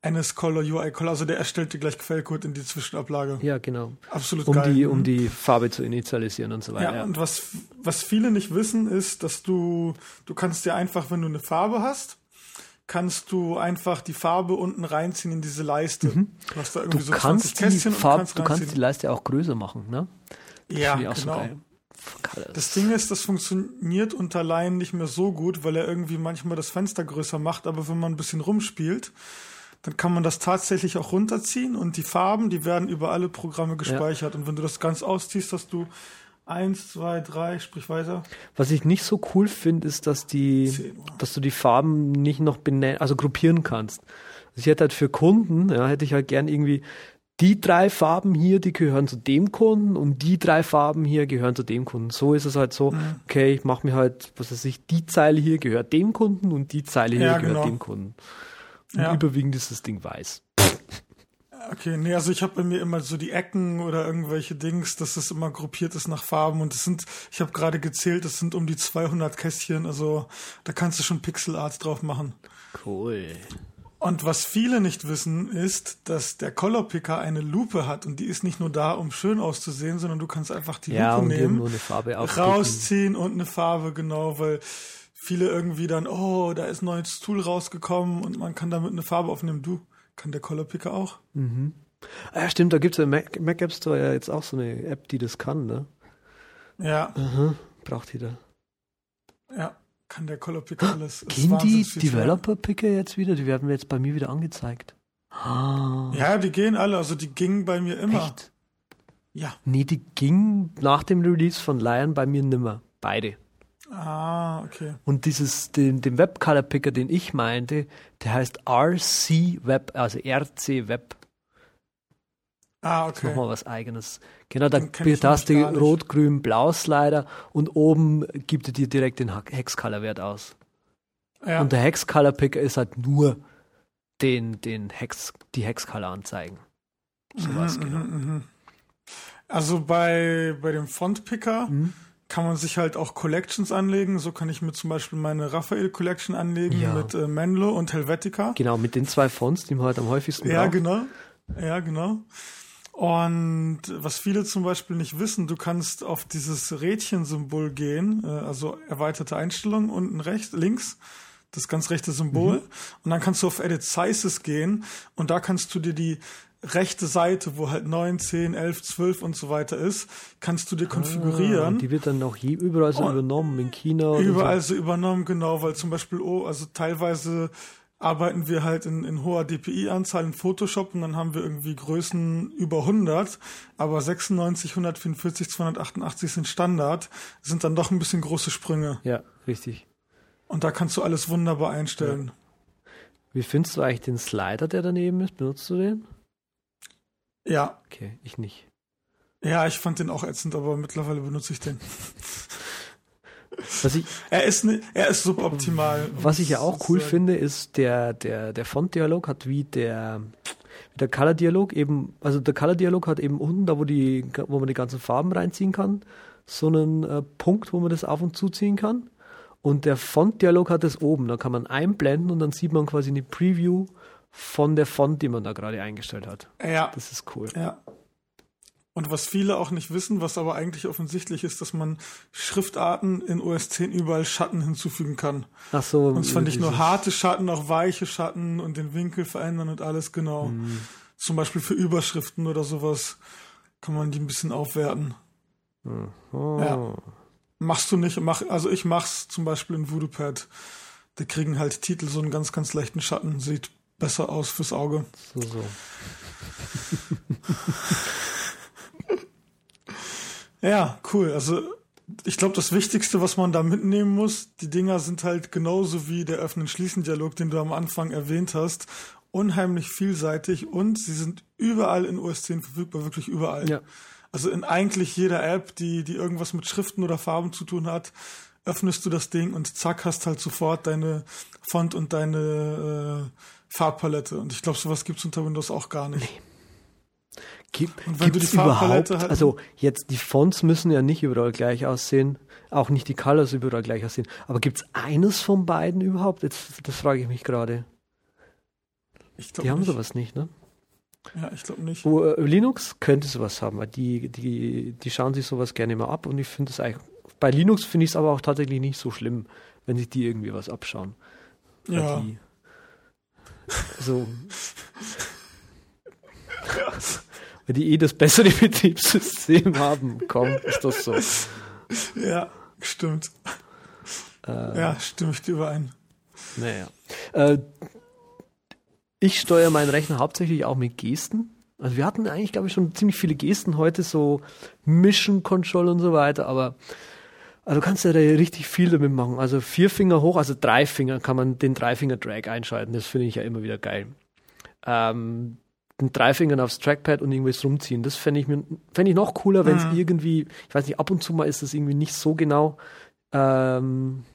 NS Color, UI Color, also der erstellt dir gleich Quellcode in die Zwischenablage. Ja, genau. Absolut Um geil. die, um die Farbe zu initialisieren und so Ja, weiter. Ja, und was, was viele nicht wissen, ist, dass du, du kannst dir einfach, wenn du eine Farbe hast, kannst du einfach die Farbe unten reinziehen in diese Leiste. Mhm. Du hast da Du irgendwie so kannst, 20 Kästchen die und Farb, kannst du kannst die. Leiste auch größer machen, ne? Das Ja, so genau. Colors. Das Ding ist, das funktioniert unter Laien nicht mehr so gut, weil er irgendwie manchmal das Fenster größer macht, aber wenn man ein bisschen rumspielt, dann kann man das tatsächlich auch runterziehen und die Farben, die werden über alle Programme gespeichert. Und wenn du das ganz ausziehst, hast du eins, zwei, drei, sprich weiter. Was ich nicht so cool finde, ist, dass die, dass du die Farben nicht noch benennen, also gruppieren kannst. Also ich hätte halt für Kunden, ja, hätte ich halt gern irgendwie die drei Farben hier, die gehören zu dem Kunden und die drei Farben hier gehören zu dem Kunden. So ist es halt so, Mhm. okay, ich mache mir halt, was weiß ich, die Zeile hier gehört dem Kunden und die Zeile hier Ja, gehört genau. dem Kunden. Und Ja. überwiegend ist das Ding weiß. Okay, nee, also ich habe bei mir immer so die Ecken oder irgendwelche Dings, dass das immer gruppiert ist nach Farben und es sind, ich habe gerade gezählt, es sind um die 200 Kästchen, also da kannst du schon Pixelart drauf machen. Cool. Und was viele nicht wissen, ist, dass der Color Picker eine Lupe hat und die ist nicht nur da, um schön auszusehen, sondern du kannst einfach die Ja, Lupe nehmen, rausziehen und eine Farbe, genau, weil viele irgendwie dann, oh, da ist ein neues Tool rausgekommen und man kann damit eine Farbe aufnehmen. Du, kann der Color Picker auch? Ah, ja, stimmt, da gibt es im Mac, Mac App Store ja jetzt auch so eine App, die das kann, ne? Ja, Aha, braucht jeder. ja, kann der Color Picker alles. Gehen die wahnsinnig viel Developer-Picker jetzt wieder? Die werden jetzt bei mir wieder angezeigt. Ah. Ja, die gehen alle, also die gingen bei mir immer. echt? Ja. Nee, die ging nach dem Release von Lion bei mir nimmer. Beide. Ah, okay. Und dieses, den, den Web-Color-Picker, den ich meinte, der heißt RC Web, also RC Web. Ah, Das ist okay. nochmal was eigenes. Genau, da, hast du. Rot, Grün, Blau Slider und oben gibt er dir direkt den Hex-Color-Wert aus. Ja. Und der Hex-Color-Picker ist halt nur den, den Hex, die Hex-Color anzeigen. Sowas, Mhm, genau. mhm, mhm. Also bei, bei dem Font-Picker Mhm. Kann man sich halt auch Collections anlegen. So kann ich mir zum Beispiel meine Raphael Collection anlegen Ja. mit äh, Menlo und Helvetica. Genau, mit den zwei Fonts, die man halt am häufigsten Ja, braucht. genau. Ja, genau. Und was viele zum Beispiel nicht wissen, du kannst auf dieses Rädchensymbol gehen, äh, also erweiterte Einstellungen unten rechts, links, das ganz rechte Symbol. Und dann kannst du auf Edit Sizes gehen und da kannst du dir die rechte Seite, wo halt 9, 10, 11, 12 und so weiter ist, kannst du dir Ah, konfigurieren. und die wird dann auch je, überall so Oh. übernommen, in China. Überall so übernommen, genau, weil zum Beispiel, oh, also teilweise arbeiten wir halt in, in hoher DPI-Anzahl in Photoshop und dann haben wir irgendwie Größen über 100, aber 96, 144, 288 sind Standard, sind dann doch ein bisschen große Sprünge. So. Ja, richtig. Und da kannst du alles wunderbar einstellen. Wie findest du eigentlich den Slider, der daneben ist? Benutzt du den? Ja, Okay, ich nicht. ja, ich fand den auch ätzend, aber mittlerweile benutze ich den. Was ich, Er ist, ne, er ist suboptimal. was ich ja auch cool finde, ist der, der, der Font-Dialog hat wie der, wie der Color-Dialog eben, also der Color-Dialog hat eben unten, da wo die, wo man die ganzen Farben reinziehen kann, so einen äh, Punkt, wo man das auf und zuziehen kann. Und der Font-Dialog hat das oben, da kann man einblenden und dann sieht man quasi eine Preview von der Font, die man da gerade eingestellt hat. Ja, Das ist cool. Ja. Und was viele auch nicht wissen, was aber eigentlich offensichtlich ist, dass man Schriftarten in OS 10 überall Schatten hinzufügen kann. Ach so. Und zwar nicht nur harte Schatten, auch weiche Schatten und den Winkel verändern und alles genau. Mhm. Zum Beispiel für Überschriften oder sowas kann man die ein bisschen aufwerten. Oh. Ja. Machst du nicht, mach, also ich mach's zum Beispiel in VoodooPad. Da kriegen halt Titel so einen ganz, ganz leichten Schatten. Sieht besser aus fürs Auge. So, so. Ja, cool. Also ich glaube, das Wichtigste, was man da mitnehmen muss, die Dinger sind halt genauso wie der Öffnen-Schließen-Dialog, den du am Anfang erwähnt hast, unheimlich vielseitig und sie sind überall in OS 10 verfügbar, wirklich überall. Ja. Also in eigentlich jeder App, die, die irgendwas mit Schriften oder Farben zu tun hat, öffnest du das Ding und zack, hast halt sofort deine Font und deine äh, Farbpalette. Und ich glaube, sowas gibt's unter Windows auch gar nicht. Gibt, gibt's die Farbpalette überhaupt, halt- also jetzt die Fonts müssen ja nicht überall gleich aussehen, auch nicht die Colors überall gleich aussehen, aber gibt es eines von beiden überhaupt? Jetzt, das frage ich mich gerade. Ich Die haben nicht. sowas nicht, ne? Ja, ich glaube nicht. Wo, äh, Linux könnte sowas haben, weil die, die, die schauen sich sowas gerne mal ab und ich finde es eigentlich, bei Linux finde ich es aber auch tatsächlich nicht so schlimm, wenn sich die irgendwie was abschauen. Ja. Die, So. Weil die eh das bessere Betriebssystem haben. Komm, ist das so. Ja, stimmt. Äh, ja, stimme ich dir überein. Naja. Äh, ich steuere meinen Rechner hauptsächlich auch mit Gesten. Also wir hatten eigentlich, glaube ich, schon ziemlich viele Gesten heute, so Mission Control und so weiter, aber also du kannst ja da richtig viel damit machen. Also vier Finger hoch, also drei Finger kann man den Dreifinger-Drag einschalten. Das finde ich ja immer wieder geil. Ähm, den Dreifingern aufs Trackpad und irgendwas rumziehen. Das fände ich, fänd ich noch cooler, wenn es mhm. irgendwie, ich weiß nicht, ab und zu mal ist das irgendwie nicht so genau. Ähm,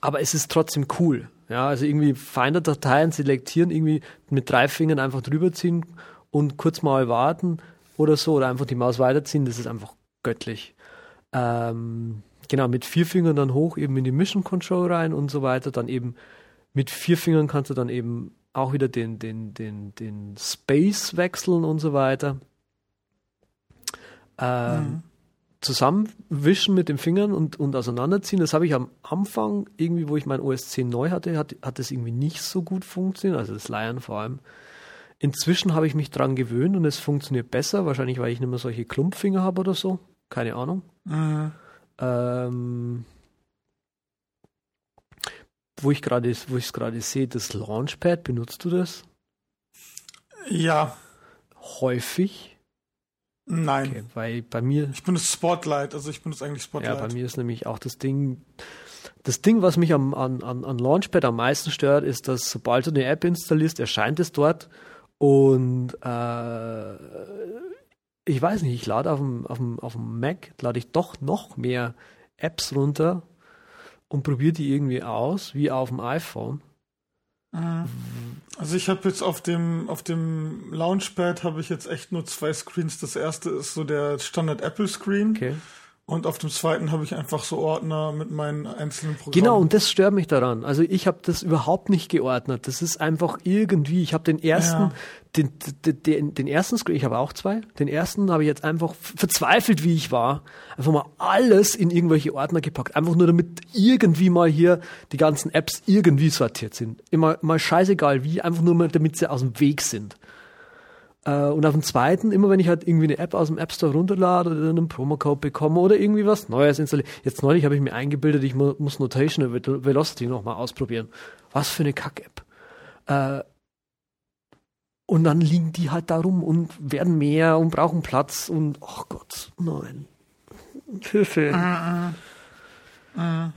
aber es ist trotzdem cool. Ja, also irgendwie Finder-Dateien selektieren, irgendwie mit drei Fingern einfach drüber ziehen und kurz mal warten oder so oder einfach die Maus weiterziehen, das ist einfach göttlich. Ähm, genau, mit vier Fingern dann hoch eben in die Mission Control rein und so weiter. Dann eben mit vier Fingern kannst du dann eben auch wieder den, den, den, den Space wechseln und so weiter. Ähm, mhm zusammenwischen mit den Fingern und, und auseinanderziehen. Das habe ich am Anfang, irgendwie, wo ich mein OS 10 neu hatte, hat, hat das irgendwie nicht so gut funktioniert, also das Leiern vor allem. Inzwischen habe ich mich dran gewöhnt und es funktioniert besser, wahrscheinlich weil ich nicht mehr solche Klumpfinger habe oder so. Keine Ahnung. Mhm. Ähm, wo ich gerade, wo ich es gerade sehe, das Launchpad, benutzt du das? Ja. Häufig. Nein. Okay, weil bei mir. Ich benutze Spotlight, also ich benutze eigentlich Spotlight. Ja, bei mir ist nämlich auch das Ding. Das Ding, was mich am, an, an Launchpad am meisten stört, ist, dass sobald du eine App installierst, erscheint es dort und äh, ich weiß nicht, ich lade auf dem, auf dem, auf dem Mac, lade ich doch noch mehr Apps runter und probiere die irgendwie aus, wie auf dem iPhone. Mhm. Also ich habe jetzt auf dem auf dem Launchpad habe ich jetzt echt nur zwei Screens. Das erste ist so der Standard Apple Screen. Okay. Und auf dem zweiten habe ich einfach so Ordner mit meinen einzelnen Programmen. Genau, und das stört mich daran. Also ich habe das überhaupt nicht geordnet. Das ist einfach irgendwie, ich habe den ersten, ja. den, den, den, den ersten Screen, ich habe auch zwei, den ersten habe ich jetzt einfach verzweifelt, wie ich war, einfach mal alles in irgendwelche Ordner gepackt. Einfach nur damit irgendwie mal hier die ganzen Apps irgendwie sortiert sind. Immer mal scheißegal wie, einfach nur mal, damit sie aus dem Weg sind. Äh, und auf dem zweiten, immer wenn ich halt irgendwie eine App aus dem App Store runterlade oder einen Promocode bekomme oder irgendwie was Neues installiere. Jetzt neulich habe ich mir eingebildet, ich mu muss Notational Velocity nochmal ausprobieren. Was für eine Kack-App. Äh, und dann liegen die halt da rum und werden mehr und brauchen Platz und, ach oh Gott, nein. Hilfe. Uh, uh.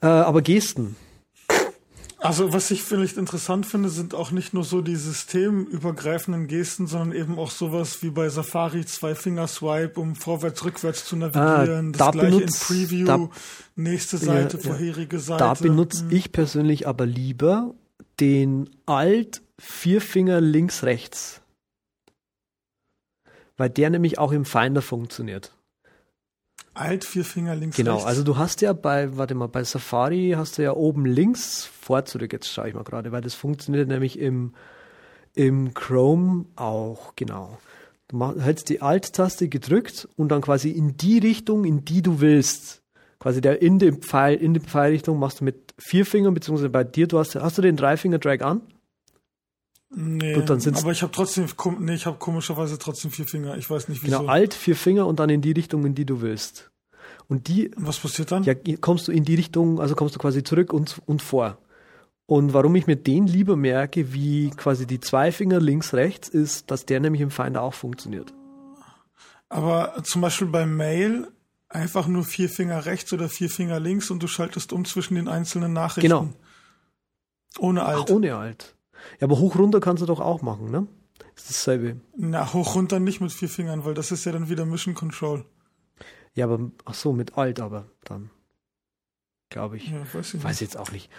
Äh, aber Gesten. Also was ich vielleicht interessant finde, sind auch nicht nur so die systemübergreifenden Gesten, sondern eben auch sowas wie bei Safari zwei Finger Swipe, um vorwärts rückwärts zu navigieren. Ah, da das gleiche benutzt, in Preview, da, nächste Seite, ja, vorherige. Seite. Da benutze hm. ich persönlich aber lieber den Alt vier Finger links rechts, weil der nämlich auch im Finder funktioniert. Alt, vier Finger links, genau, rechts. Genau, also du hast ja bei, warte mal, bei Safari hast du ja oben links vor zurück, jetzt schaue ich mal gerade, weil das funktioniert nämlich im, im Chrome auch, genau. Du hältst die Alt-Taste gedrückt und dann quasi in die Richtung, in die du willst. Quasi der in dem Pfeil, in die Pfeilrichtung machst du mit vier Fingern, beziehungsweise bei dir, du hast, hast du den Dreifinger-Drag an? Nee, Gut, aber ich habe trotzdem, nee, ich habe komischerweise trotzdem vier Finger. Ich weiß nicht wieso. Genau, alt, vier Finger und dann in die Richtung, in die du willst. Und die. Und was passiert dann? Ja, kommst du in die Richtung, also kommst du quasi zurück und, und vor. Und warum ich mir den lieber merke, wie quasi die zwei Finger links, rechts, ist, dass der nämlich im Finder auch funktioniert. Aber zum Beispiel beim Mail einfach nur vier Finger rechts oder vier Finger links und du schaltest um zwischen den einzelnen Nachrichten. Genau. Ohne Alt. Ach, ohne Alt. Ja, aber hoch runter kannst du doch auch machen, ne? Ist dasselbe. Na, hoch runter nicht mit vier Fingern, weil das ist ja dann wieder Mission Control. Ja, aber ach so, mit Alt aber dann. Glaube ich. Ja, weiß ich weiß jetzt auch nicht.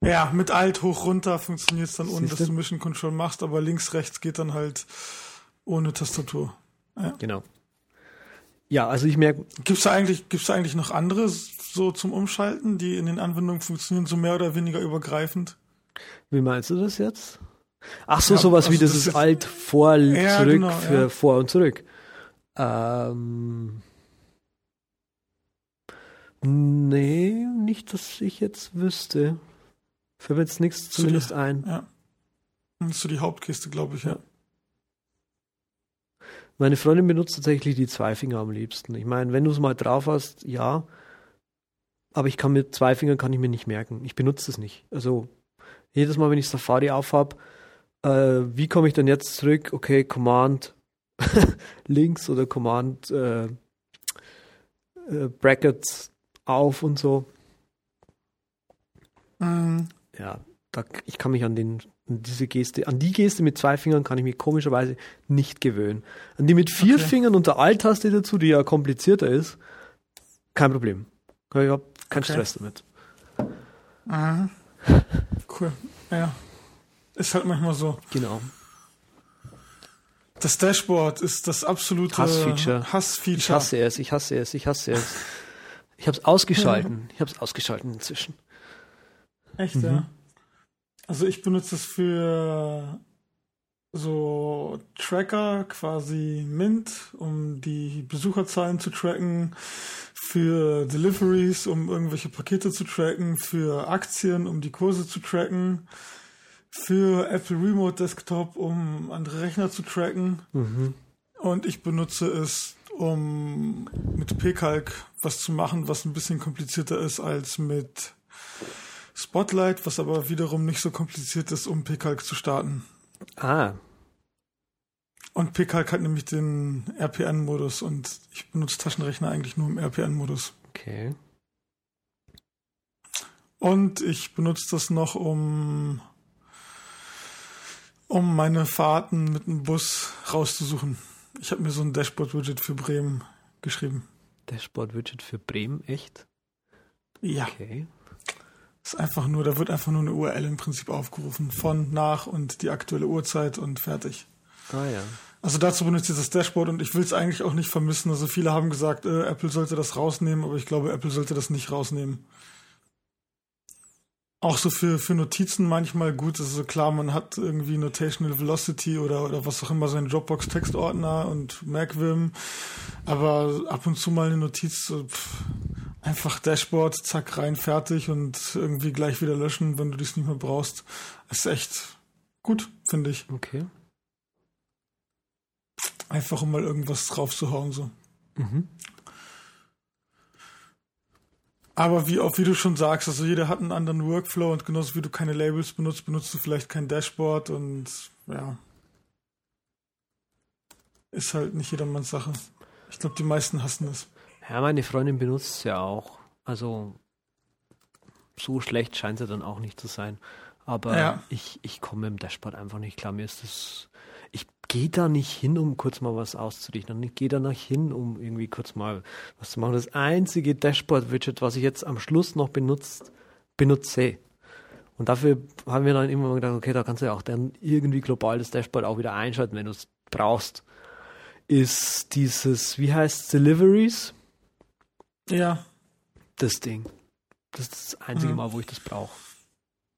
Ja, mit Alt hoch runter funktioniert es dann ohne, dass du Mission Control machst, aber links, rechts geht dann halt ohne Tastatur. Ja. Genau. Ja, also ich merke. Gibt's da eigentlich, gibt's da eigentlich noch andere so zum Umschalten, die in den Anwendungen funktionieren, so mehr oder weniger übergreifend? Wie meinst du das jetzt? Ach so, ja, sowas also wie das, das ist alt vor, ja, zurück, genau, für ja. vor und zurück. Ähm, nee, nicht, dass ich jetzt wüsste. Fällt mir jetzt nichts zumindest die, ein. Ja. Das ist so die Hauptkiste, glaube ich, ja. Meine Freundin benutzt tatsächlich die zwei Finger am liebsten. Ich meine, wenn du es mal drauf hast, ja. Aber ich kann mit zwei Fingern kann ich mir nicht merken. Ich benutze es nicht. Also jedes Mal, wenn ich Safari aufhab, äh, wie komme ich dann jetzt zurück? Okay, Command links oder Command äh, äh, Brackets auf und so. Mhm. Ja, da, ich kann mich an den an diese Geste, an die Geste mit zwei Fingern kann ich mich komischerweise nicht gewöhnen. An die mit vier Okay. Fingern und der Alt-Taste dazu, die ja komplizierter ist, kein Problem. Ich habe keinen Okay. Stress damit. Mhm. Cool. Ja. Ist halt manchmal so. Genau. Das Dashboard ist das absolute Hassfeature. Hassfeature. Ich hasse es, ich hasse es, ich hasse es. Ich habe es ausgeschalten. Ich habe es ausgeschalten inzwischen. Echt, Mhm. ja. Also ich benutze es für so Tracker, quasi Mint, um die Besucherzahlen zu tracken, für Deliveries, um irgendwelche Pakete zu tracken, für Aktien, um die Kurse zu tracken, für Apple Remote Desktop, um andere Rechner zu tracken. Mhm. Und ich benutze es, um mit PCalc was zu machen, was ein bisschen komplizierter ist als mit Spotlight, was aber wiederum nicht so kompliziert ist, um PCalc zu starten. Ah, Und PCalc hat nämlich den RPN-Modus und ich benutze Taschenrechner eigentlich nur im RPN-Modus. okay. Und ich benutze das noch, um, um meine Fahrten mit dem Bus rauszusuchen. Ich habe mir so ein Dashboard-Widget für Bremen geschrieben. Dashboard-Widget für Bremen, echt? Ja. Okay. Ist einfach nur, da wird einfach nur eine URL im Prinzip aufgerufen. Von, nach und die aktuelle Uhrzeit und fertig. Ah ja. Also dazu benutze ich das Dashboard und ich will es eigentlich auch nicht vermissen. Also viele haben gesagt, äh, Apple sollte das rausnehmen, aber ich glaube, Apple sollte das nicht rausnehmen. Auch so für, für Notizen manchmal gut. Also klar, man hat irgendwie Notational Velocity oder, oder was auch immer, sein Dropbox-Textordner und MacVim. Aber ab und zu mal eine Notiz, so, pff, einfach Dashboard, zack, rein, fertig und irgendwie gleich wieder löschen, wenn du dies nicht mehr brauchst. Ist echt gut, finde ich. Okay. Einfach um mal irgendwas draufzuhauen, so. Mhm. Aber wie auch wie du schon sagst, also jeder hat einen anderen Workflow und genauso wie du keine Labels benutzt, benutzt du vielleicht kein Dashboard und ja. Ist halt nicht jedermanns Sache. Ich glaube, die meisten hassen es. Ja, meine Freundin benutzt es ja auch. Also so schlecht scheint sie dann auch nicht zu sein. Aber Ja. ich, ich komme dem Dashboard einfach nicht klar. Mir ist das. Gehe da nicht hin, um kurz mal was auszudichten. Ich gehe da nicht hin, um irgendwie kurz mal was zu machen. Das einzige Dashboard-Widget, was ich jetzt am Schluss noch benutzt, benutze. Und dafür haben wir dann immer gedacht, okay, da kannst du ja auch dann irgendwie global das Dashboard auch wieder einschalten, wenn du es brauchst. Ist dieses, wie heißt Deliveries? Ja. das Ding. Das ist das einzige Mhm. Mal, wo ich das brauche.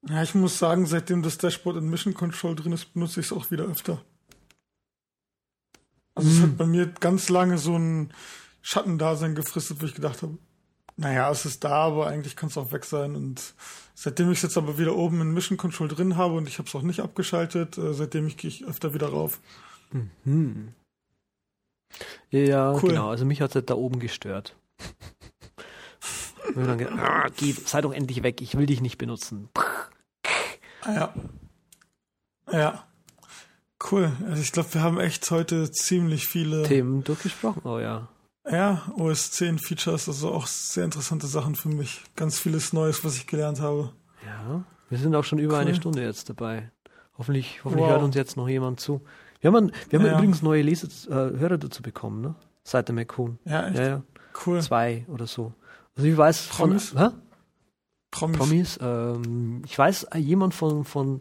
Ja, ich muss sagen, seitdem das Dashboard in Mission Control drin ist, benutze ich es auch wieder öfter. Also es Mhm. hat bei mir ganz lange so ein Schattendasein gefristet, wo ich gedacht habe, naja, es ist da, aber eigentlich kann es auch weg sein. Und seitdem ich es jetzt aber wieder oben in Mission Control drin habe und ich habe es auch nicht abgeschaltet, äh, seitdem ich gehe ich öfter wieder rauf. Hm. Ja, Cool. genau. Also mich hat es halt da oben gestört. Und dann gedacht, ah, geh, sei doch endlich weg, ich will dich nicht benutzen. Ah, ja. Ja. Cool. Also ich glaube, wir haben echt heute ziemlich viele Themen durchgesprochen, oh ja. Ja, OS 10 Features, also auch sehr interessante Sachen für mich. Ganz vieles Neues, was ich gelernt habe. Ja, wir sind auch schon über Cool. eine Stunde jetzt dabei. Hoffentlich, hoffentlich Wow. hört uns jetzt noch jemand zu. Wir haben, wir haben Ja. übrigens neue Leser, äh, Hörer dazu bekommen, ne? Seit der McCoon. Ja, echt Ja, ja. cool. Zwei oder so. Also ich weiß von, Promis? hä? Promis. Promis. Ähm, ich weiß, äh, jemand von, von